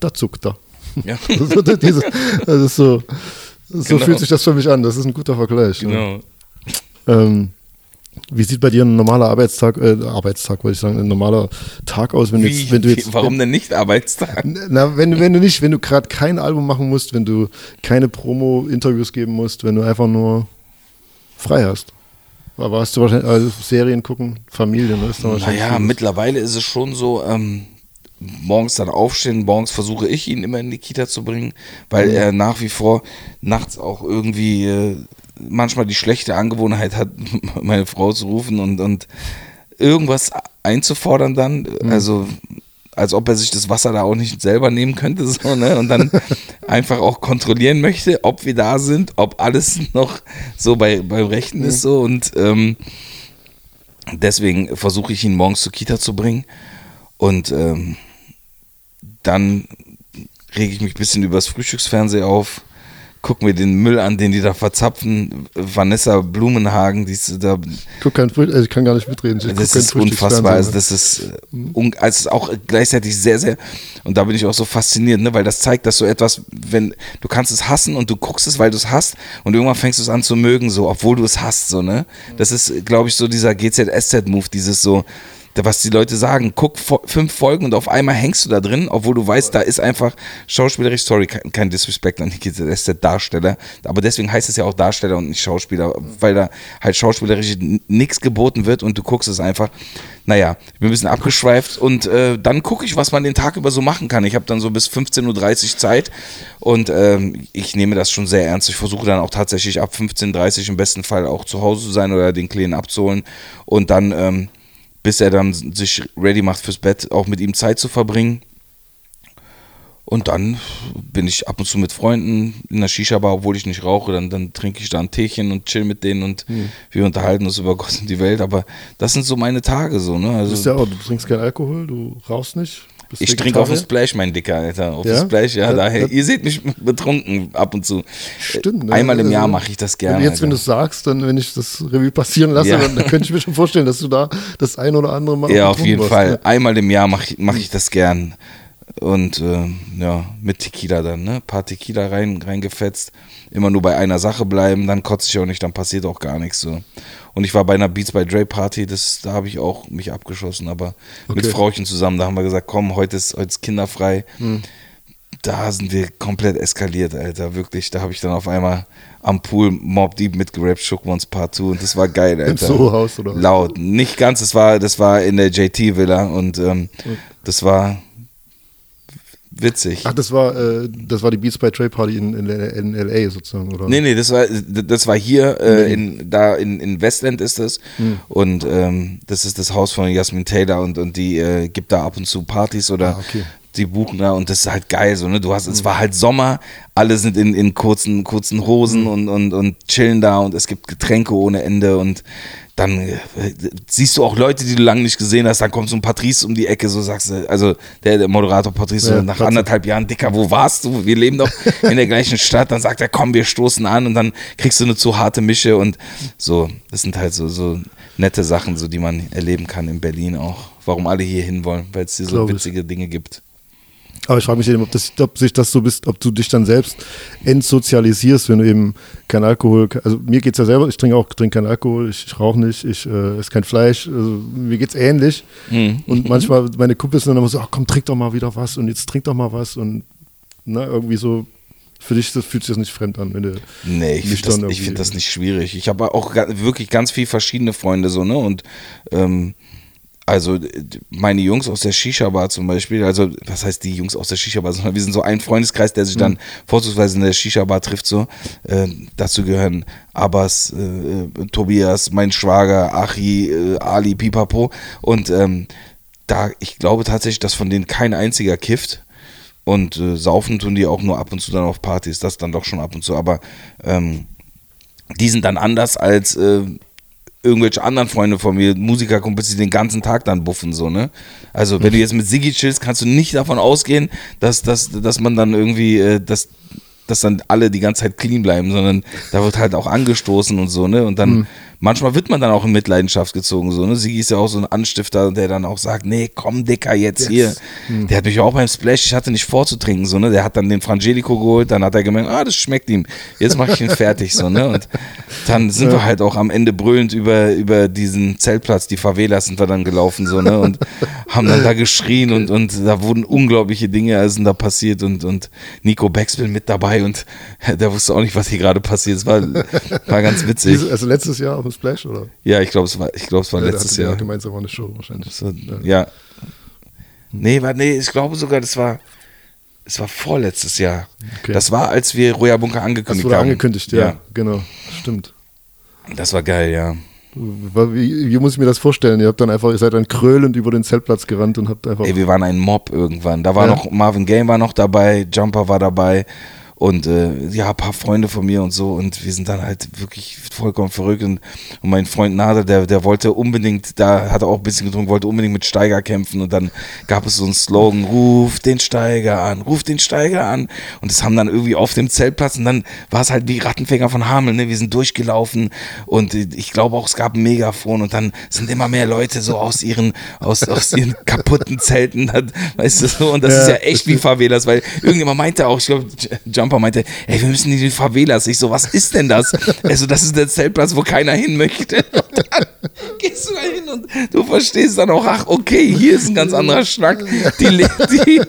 da zuckt er. Ja. so, diese, das ist so, so Genau. fühlt sich das für mich an. Das ist ein guter Vergleich. Genau. Ähm, wie sieht bei dir ein normaler Arbeitstag, äh, Arbeitstag wollte ich sagen, ein normaler Tag aus, wenn du Wie, jetzt, wenn du jetzt, warum denn nicht Arbeitstag? Na, wenn, du- wenn du nicht, wenn du gerade kein Album machen musst, wenn du keine Promo-Interviews geben musst, wenn du einfach nur frei hast. Aber hast du wahrscheinlich also Serien gucken, Familie, ne? Ist Naja, mittlerweile ist es schon so, ähm, morgens dann aufstehen, morgens versuche ich ihn immer in die Kita zu bringen, weil er nach wie vor nachts auch irgendwie äh, manchmal die schlechte Angewohnheit hat, meine Frau zu rufen und, und irgendwas einzufordern dann, also als ob er sich das Wasser da auch nicht selber nehmen könnte, so, ne? Und dann einfach auch kontrollieren möchte, ob wir da sind, ob alles noch so bei, beim Rechten ist, so. Und ähm, deswegen versuche ich ihn morgens zur Kita zu bringen. Und ähm, dann rege ich mich ein bisschen über das Frühstücksfernsehen auf, guck mir den Müll an, den die da verzapfen. Vanessa Blumenhagen, die ist da, Ich guck kein Früh, also ich kann gar nicht mitreden. Das ist unfassbar. Also das ist, äh, un, also auch gleichzeitig sehr, sehr, und da bin ich auch so fasziniert, ne, weil das zeigt, dass so etwas, wenn du kannst es hassen und du guckst es, weil du es hast und irgendwann fängst du es an zu mögen, so, obwohl du es hast, so, ne. Das ist, glaube ich, so dieser GZSZ-Move, dieses so, was die Leute sagen, guck fünf Folgen und auf einmal hängst du da drin, obwohl du weißt, da ist einfach schauspielerisch, sorry, kein, Disrespect an Nikita, der ist der Darsteller, aber deswegen heißt es ja auch Darsteller und nicht Schauspieler, weil da halt schauspielerisch nichts geboten wird und du guckst es einfach. Naja, ich bin ein bisschen abgeschweift und äh, dann gucke ich, was man den Tag über so machen kann. Ich habe dann so bis 15.30 Uhr Zeit und ähm, ich nehme das schon sehr ernst. Ich versuche dann auch tatsächlich ab 15.30 Uhr im besten Fall auch zu Hause zu sein oder den Kleinen abzuholen und dann, ähm, bis er dann sich ready macht fürs Bett, auch mit ihm Zeit zu verbringen. Und dann bin ich ab und zu mit Freunden in der Shisha-Bar, obwohl ich nicht rauche. Dann, dann trinke ich da ein Teechen und chill mit denen und Hm. wir unterhalten uns über Gott und die Welt. Aber das sind so meine Tage so, ne? Du, Also, bist ja auch, du trinkst keinen Alkohol, du rauchst nicht. Ich trinke auf dem Vegetarier. Splash, mein Dicker, Alter. Auf Ja? dem Splash, ja. Ja, daher, ja. ihr seht mich betrunken ab und zu. Stimmt. ne? Einmal im Also, Jahr mache ich das gerne. Wenn jetzt, wenn du Alter. es sagst, dann, wenn ich das Revue passieren lasse, Ja. dann, dann könnte ich mir schon vorstellen, dass du da das ein oder andere Mal Ja, auf jeden Fall. hast, ne? Einmal im Jahr mache ich, mach ich das gern. Und äh, ja, mit Tequila dann, ne? Ein paar Tequila rein, reingefetzt. Immer nur bei einer Sache bleiben, dann kotze ich auch nicht, dann passiert auch gar nichts so. Und ich war bei einer Beats by Dre Party, das, da habe ich auch mich abgeschossen, aber mit Okay. Frauchen zusammen, da haben wir gesagt, komm, heute ist, heute ist kinderfrei. Hm. Da sind wir komplett eskaliert, Alter, wirklich. Da habe ich dann auf einmal am Pool Mob Deep mitgerappt, Shook Ones Part 2 und das war geil, Alter. Im Soho-Haus oder was? Laut. Nicht ganz, das war, das war in der JT-Villa und ähm, das war witzig. Ach, das war, äh, das war die Beats by Trey Party in, in, in LA sozusagen, oder? Nee, nee, das war, das war hier, äh, in, da in, in Westland ist das. Hm. Und ähm, das ist das Haus von Jasmin Taylor und, und die äh, gibt da ab und zu Partys oder Ah, okay. Die buchen da und das ist halt geil so, ne? Du hast, es war halt Sommer, alle sind in, in kurzen, kurzen Hosen Hm. und, und, und chillen da und es gibt Getränke ohne Ende und dann äh, siehst du auch Leute, die du lange nicht gesehen hast, dann kommt so ein Patrice um die Ecke, so sagst du, also der, der Moderator Patrice, Ja, so nach anderthalb Jahren, Dicker, wo warst du? Wir leben doch in der gleichen Stadt. Dann sagt er, komm, wir stoßen an und dann kriegst du eine zu harte Mische und so. Das sind halt so, so nette Sachen, so die man erleben kann in Berlin auch. Warum alle hier hin wollen, weil es hier so Glaub ich. witzige Dinge gibt. Aber ich frage mich eben, ob, das, ob sich das so bist, ob du dich dann selbst entsozialisierst, wenn du eben kein Alkohol, also mir geht es ja selber, ich trinke auch trinke keinen Alkohol, ich, ich rauche nicht, ich äh, esse kein Fleisch, also mir geht es ähnlich. Mhm. Und manchmal, meine Kumpels sind dann immer so, ach komm, trink doch mal wieder was und jetzt trink doch mal was und na, irgendwie so, für dich das fühlt sich das nicht fremd an, wenn du Nee, ich finde das, ich find das nicht schwierig. Ich habe auch wirklich ganz viel verschiedene Freunde so, ne? Und ähm, also meine Jungs aus der Shisha-Bar zum Beispiel, also was heißt die Jungs aus der Shisha-Bar, sondern wir sind so ein Freundeskreis, der sich dann vorzugsweise in der Shisha-Bar trifft, so. Äh, dazu gehören Abbas, äh, äh, Tobias, mein Schwager, Achi, äh, Ali, Pipapo. Und ähm, da, ich glaube tatsächlich, dass von denen kein einziger kifft. Und äh, saufen tun die auch nur ab und zu dann auf Partys, das dann doch schon ab und zu. Aber ähm, die sind dann anders als äh, irgendwelche anderen Freunde von mir, Musikerkumpels, die den ganzen Tag dann buffen, so, ne? Also, wenn du jetzt mit Siggi chillst, kannst du nicht davon ausgehen, dass, dass, dass man dann irgendwie, äh, dass, dass dann alle die ganze Zeit clean bleiben, sondern da wird halt auch angestoßen und so, ne? Und dann, manchmal wird man dann auch in Mitleidenschaft gezogen, so, ne? Siggi ist ja auch so ein Anstifter, der dann auch sagt, nee, komm, Dicker, jetzt hier. Der hat mich auch beim Splash, ich hatte nicht vorzutrinken, so, ne? Der hat dann den Frangelico geholt, dann hat er gemerkt, ah, das schmeckt ihm. Jetzt mach ich ihn fertig, so, ne? Und dann sind wir halt auch am Ende brüllend über, über diesen Zeltplatz, die Favelas sind wir dann gelaufen, so, ne? Und haben dann da geschrien und, und da wurden unglaubliche Dinge also sind da passiert und, und Nico Baxwell mit dabei und der wusste auch nicht, was hier gerade passiert. Es war, war ganz witzig. Also letztes Jahr dem Splash, oder? Ja, ich glaube, es war, ich glaube, es war Ja, letztes Jahr. gemeinsam eine Show wahrscheinlich. So, ja. Nee, war, nee, ich glaube sogar, das war, es war vorletztes Jahr. Okay. Das war, als wir Roya Bunker Das angekündigt wurde haben. angekündigt, ja, genau, stimmt. Das war geil, ja. Wie, wie muss ich mir das vorstellen? Ihr habt dann einfach, ihr seid dann krölend über den Zeltplatz gerannt und habt einfach. Ey, wir waren ein Mob irgendwann. Da war Ja. noch Marvin Game war noch dabei, Jumper war dabei und äh, ja, ein paar Freunde von mir und so. Und wir sind dann halt wirklich vollkommen verrückt. Und, und mein Freund Nader, der, der wollte unbedingt, da hat er auch ein bisschen getrunken, wollte unbedingt mit Steiger kämpfen. Und dann gab es so einen Slogan, ruf den Steiger an, ruf den Steiger an. Und das haben dann irgendwie auf dem Zeltplatz. Und dann war es halt wie Rattenfänger von Hameln, ne? wir sind durchgelaufen. Und ich glaube auch, es gab ein Megafon. Und dann sind immer mehr Leute so aus ihren, aus, aus ihren kaputten Zelten, weißt du so, und das Ja, ist ja echt wie Favelas, weil irgendjemand meinte auch, ich glaube, Jumper meinte, ey, wir müssen in die Favelas. Ich so, was ist denn das? Also, das ist der Zeltplatz, wo keiner hin möchte. Und dann gehst du da hin und du verstehst dann auch, ach, okay, hier ist ein ganz anderer Schnack. Die, die,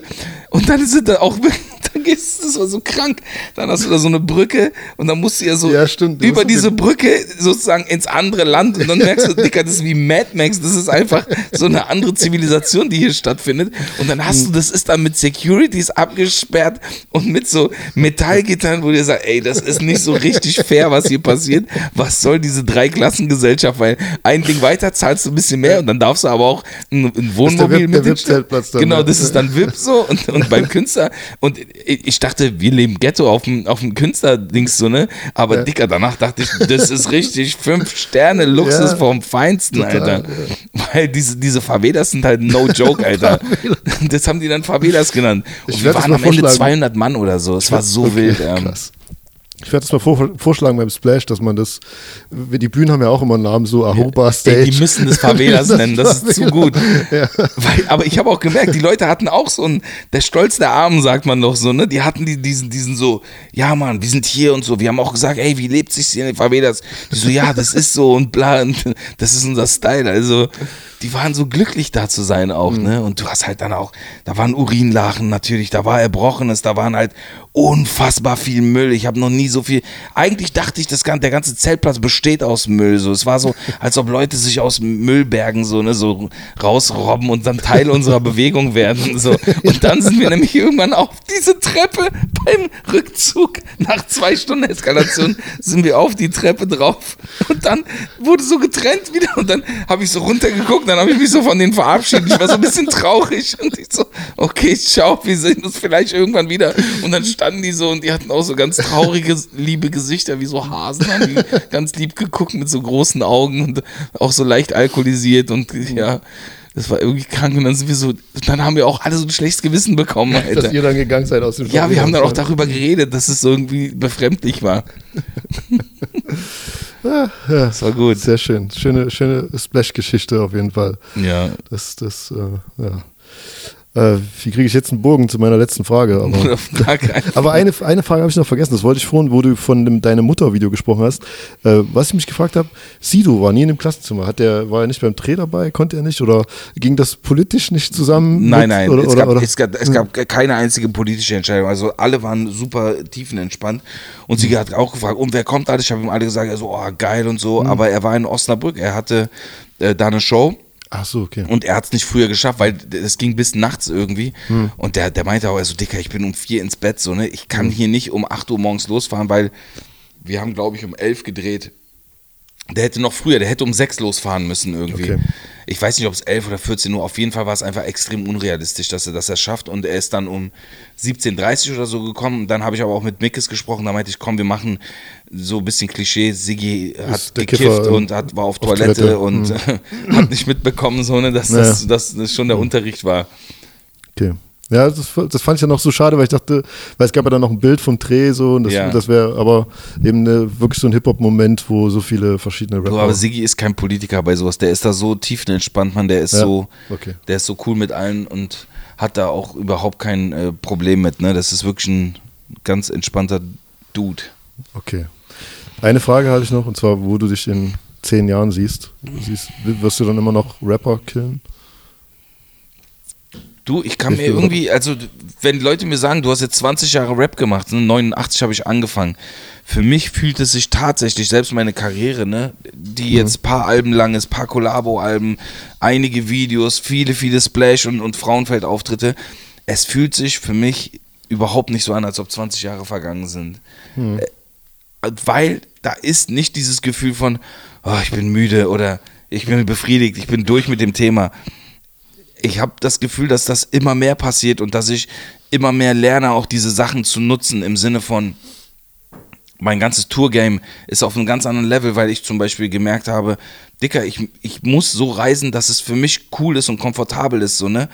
und dann sind da auch wirklich, dann gehst du, das war so krank. Dann hast du da so eine Brücke und dann musst du ja so Ja, stimmt. über diese Brücke sozusagen ins andere Land und dann merkst du, Dicker, das ist wie Mad Max, das ist einfach so eine andere Zivilisation, die hier stattfindet. Und dann hast du, das ist dann mit Securities abgesperrt und mit so Metallgittern, wo dir sagt, ey, das ist nicht so richtig fair, was hier passiert. Was soll diese Dreiklassengesellschaft? Weil ein Ding weiter zahlst du ein bisschen mehr und dann darfst du aber auch ein, ein Wohnmobil VIP der mit VIP-Zeltplatz dann, Genau, ne? das ist dann VIP so und, und beim Künstler und ich dachte, wir leben Ghetto auf dem, auf dem Künstlerdings so, ne? Aber Ja. Dicker, danach dachte ich, das ist richtig fünf Sterne Luxus Ja, vom Feinsten, total, Alter. Weil diese, diese Favelas sind halt no joke, Alter. Das haben die dann Favelas genannt. Und Ich wir waren am Ende vorschlagen. 200 Mann oder so. Es war so Okay, wild. Ähm. Krass. Ich werde das mal vor, vorschlagen beim Splash, dass man das, die Bühnen haben ja auch immer einen Namen, so Ahoba Stage. Ey, die müssen das Favelas nennen, das ist zu gut. Ja. Weil, aber ich habe auch gemerkt, die Leute hatten auch so ein, der Stolz der Armen, sagt man doch so, ne? Die hatten die, diesen, diesen so, ja Mann, wir sind hier und so. Wir haben auch gesagt, ey, wie lebt sich hier in den Favelas? Die so, ja, das ist so und bla, und das ist unser Style. Also, die waren so glücklich da zu sein auch, ne? Und du hast halt dann auch, da waren Urinlachen natürlich, da war Erbrochenes, da waren halt unfassbar viel Müll. Ich habe noch nie so viel. Eigentlich dachte ich, das, der ganze Zeltplatz besteht aus Müll. So, es war so, als ob Leute sich aus Müllbergen so, ne, so rausrobben und dann Teil unserer Bewegung werden. So. Und dann sind wir nämlich irgendwann auf diese Treppe beim Rückzug. Nach zwei Stunden Eskalation sind wir auf die Treppe drauf. Und dann wurde so getrennt wieder. Und dann habe ich so runtergeguckt, dann habe ich mich so von denen verabschiedet. Ich war so ein bisschen traurig. Und ich so, okay, ciao, wir sehen uns vielleicht irgendwann wieder. Und dann standen die so und die hatten auch so ganz traurige, liebe Gesichter, wie so Hasen, haben die ganz lieb geguckt mit so großen Augen und auch so leicht alkoholisiert und ja. Das war irgendwie krank und dann sind wir so, dann haben wir auch alle so ein schlechtes Gewissen bekommen, Alter. dass ihr dann gegangen seid aus dem Ja, wir haben dann auch da. darüber geredet, dass es so irgendwie befremdlich war. Ja, ja, Das war gut. sehr schön. Schöne, schöne Splash-Geschichte auf jeden Fall. Ja. Das, das, äh, ja. Äh, wie kriege ich jetzt einen Bogen zu meiner letzten Frage? Aber, keinen aber eine, eine Frage habe ich noch vergessen. Das wollte ich vorhin, wo du von dem Deine Mutter-Video gesprochen hast. Äh, was ich mich gefragt habe, Sido war nie in dem Klassenzimmer. Hat der, war er nicht beim Dreh dabei? Konnte er nicht? Oder ging das politisch nicht zusammen? Nein, mit, nein, Oder, es, oder, gab, oder? Es, gab, es gab keine einzige politische Entscheidung. Also alle waren super tiefenentspannt. Und sie hat auch gefragt, und wer kommt alles? Ich habe ihm alle gesagt, er so, oh, geil und so. Aber er war in Osnabrück, er hatte äh, da eine Show. Ach so, okay. Und er hat es nicht früher geschafft, weil es ging bis nachts irgendwie. Hm. Und der, der meinte auch, also Dicker, ich bin um vier ins Bett, so, ne? Ich Hm. kann hier nicht um 8 Uhr morgens losfahren, weil wir haben, glaube ich, um 11 gedreht. Der hätte noch früher, der hätte um 6 losfahren müssen irgendwie. Okay. Ich weiß nicht, ob es 11 oder 14 Uhr, auf jeden Fall war es einfach extrem unrealistisch, dass er das schafft. Und er ist dann um 17.30 Uhr oder so gekommen. Dann habe ich aber auch mit Mickes gesprochen, da meinte ich, komm, wir machen so ein bisschen Klischee. Siggi hat gekifft Kiffer, ähm, und hat, war auf auf Toilette, Toilette. Und hat nicht mitbekommen, so, ne, dass, Naja. das, dass das schon der Unterricht war. okay. Ja, das, das fand ich ja noch so schade, weil ich dachte, weil es gab ja dann noch ein Bild vom Dreh so und das, Ja. das wäre aber eben eine, wirklich so ein Hip-Hop-Moment, wo so viele verschiedene Rapper. Du, aber Siggi ist kein Politiker bei sowas. Der ist da so tiefenentspannt, man. Der ist Ja, so, okay. der ist so cool mit allen und hat da auch überhaupt kein äh, Problem mit. Ne? Das ist wirklich ein ganz entspannter Dude. Okay. Eine Frage hatte ich noch, und zwar, wo du dich in zehn Jahren siehst. siehst wirst du dann immer noch Rapper killen? Du, ich kann mir irgendwie, also wenn Leute mir sagen, du hast jetzt 20 Jahre Rap gemacht, ne? 89 habe ich angefangen. Für mich fühlt es sich tatsächlich, selbst meine Karriere, ne, die jetzt paar Alben lang ist, paar Collabo-Alben, einige Videos, viele, viele Splash- und, und Frauenfeld-Auftritte, es fühlt sich für mich überhaupt nicht so an, als ob 20 Jahre vergangen sind. Äh, Weil da ist nicht dieses Gefühl von, oh, ich bin müde oder ich bin befriedigt, ich bin durch mit dem Thema ich habe das Gefühl, dass das immer mehr passiert und dass ich immer mehr lerne, auch diese Sachen zu nutzen im Sinne von, mein ganzes Tourgame ist auf einem ganz anderen Level, weil ich zum Beispiel gemerkt habe, Dicker, ich, ich muss so reisen, dass es für mich cool ist und komfortabel ist, so, ne?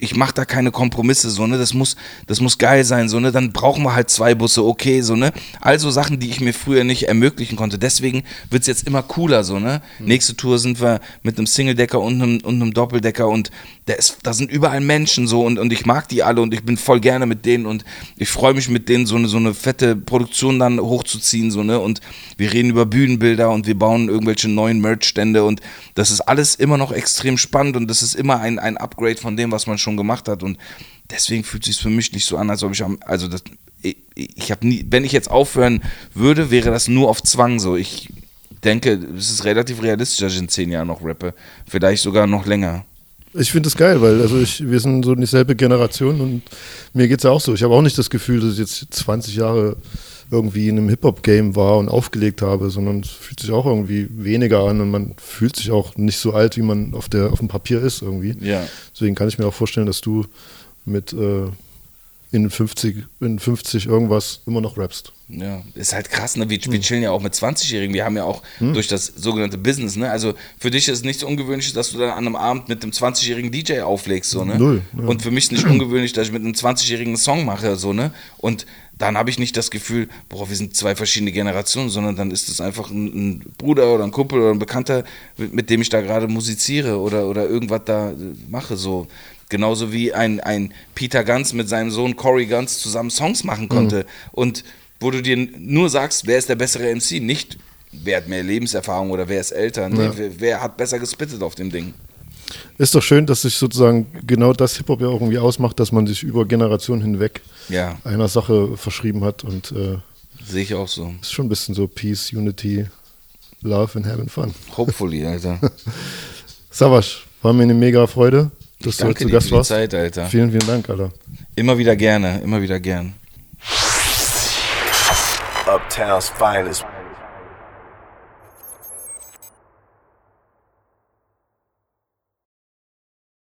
Ich mache da keine Kompromisse, so, ne? Das muss, das muss geil sein, so, ne? Dann brauchen wir halt zwei Busse, okay, so, ne? Also Sachen, die ich mir früher nicht ermöglichen konnte. Deswegen wird es jetzt immer cooler, so, ne? Mhm. Nächste Tour sind wir mit einem Singledecker und einem, und einem Doppeldecker und da, ist, da sind überall Menschen so und, und ich mag die alle und ich bin voll gerne mit denen und ich freue mich mit denen, so eine, so eine fette Produktion dann hochzuziehen, so, ne? Und wir reden über Bühnenbilder und wir bauen irgendwelche neuen Merch-Stände und das ist alles immer noch extrem spannend und das ist immer ein, ein Upgrade von dem, was man schon gemacht hat und deswegen fühlt es sich für mich nicht so an, als ob ich am, also das, ich, ich habe nie, wenn ich jetzt aufhören würde, wäre das nur auf Zwang so. Ich denke, es ist relativ realistisch, dass ich in zehn Jahren noch rappe. Vielleicht sogar noch länger. Ich finde das geil, weil also ich, wir sind so dieselbe Generation und mir geht es ja auch so. Ich habe auch nicht das Gefühl, dass ich jetzt 20 Jahre irgendwie in einem Hip-Hop-Game war und aufgelegt habe, sondern es fühlt sich auch irgendwie weniger an und man fühlt sich auch nicht so alt, wie man auf, der, auf dem Papier ist irgendwie. Ja. Deswegen kann ich mir auch vorstellen, dass du mit äh, in 50, in 50 irgendwas immer noch rappst. Ja, ist halt krass, ne? Wir, wir hm. chillen ja auch mit 20-Jährigen. Wir haben ja auch hm. durch das sogenannte Business, ne? Also für dich ist es nichts ungewöhnlich, dass du dann an einem Abend mit einem 20-jährigen DJ auflegst, so, ne? Null. Ja. Und für mich ist nicht ungewöhnlich, dass ich mit einem 20-jährigen Song mache, so, ne? Und dann habe ich nicht das Gefühl, boah, wir sind zwei verschiedene Generationen, sondern dann ist es einfach ein, ein, Bruder oder ein Kumpel oder ein Bekannter, mit dem ich da gerade musiziere oder, oder irgendwas da mache, so. Genauso wie ein, ein Peter Ganz mit seinem Sohn Corey Ganz zusammen Songs machen konnte. Mhm. Und wo du dir nur sagst, wer ist der bessere MC, nicht wer hat mehr Lebenserfahrung oder wer ist älter, ja. wer, wer, hat besser gespittet auf dem Ding. Ist doch schön, dass sich sozusagen genau das Hip-Hop ja auch irgendwie ausmacht, dass man sich über Generationen hinweg ja. einer Sache verschrieben hat und äh, sehe ich auch so. Ist schon ein bisschen so Peace, Unity, Love and Having Fun. Hopefully, Alter. Savasch, war mir eine mega Freude, dass du zu Gast warst. Zeit, Alter. Vielen, vielen Dank, Alter. Immer wieder gerne, immer wieder gern. Uptown's finest.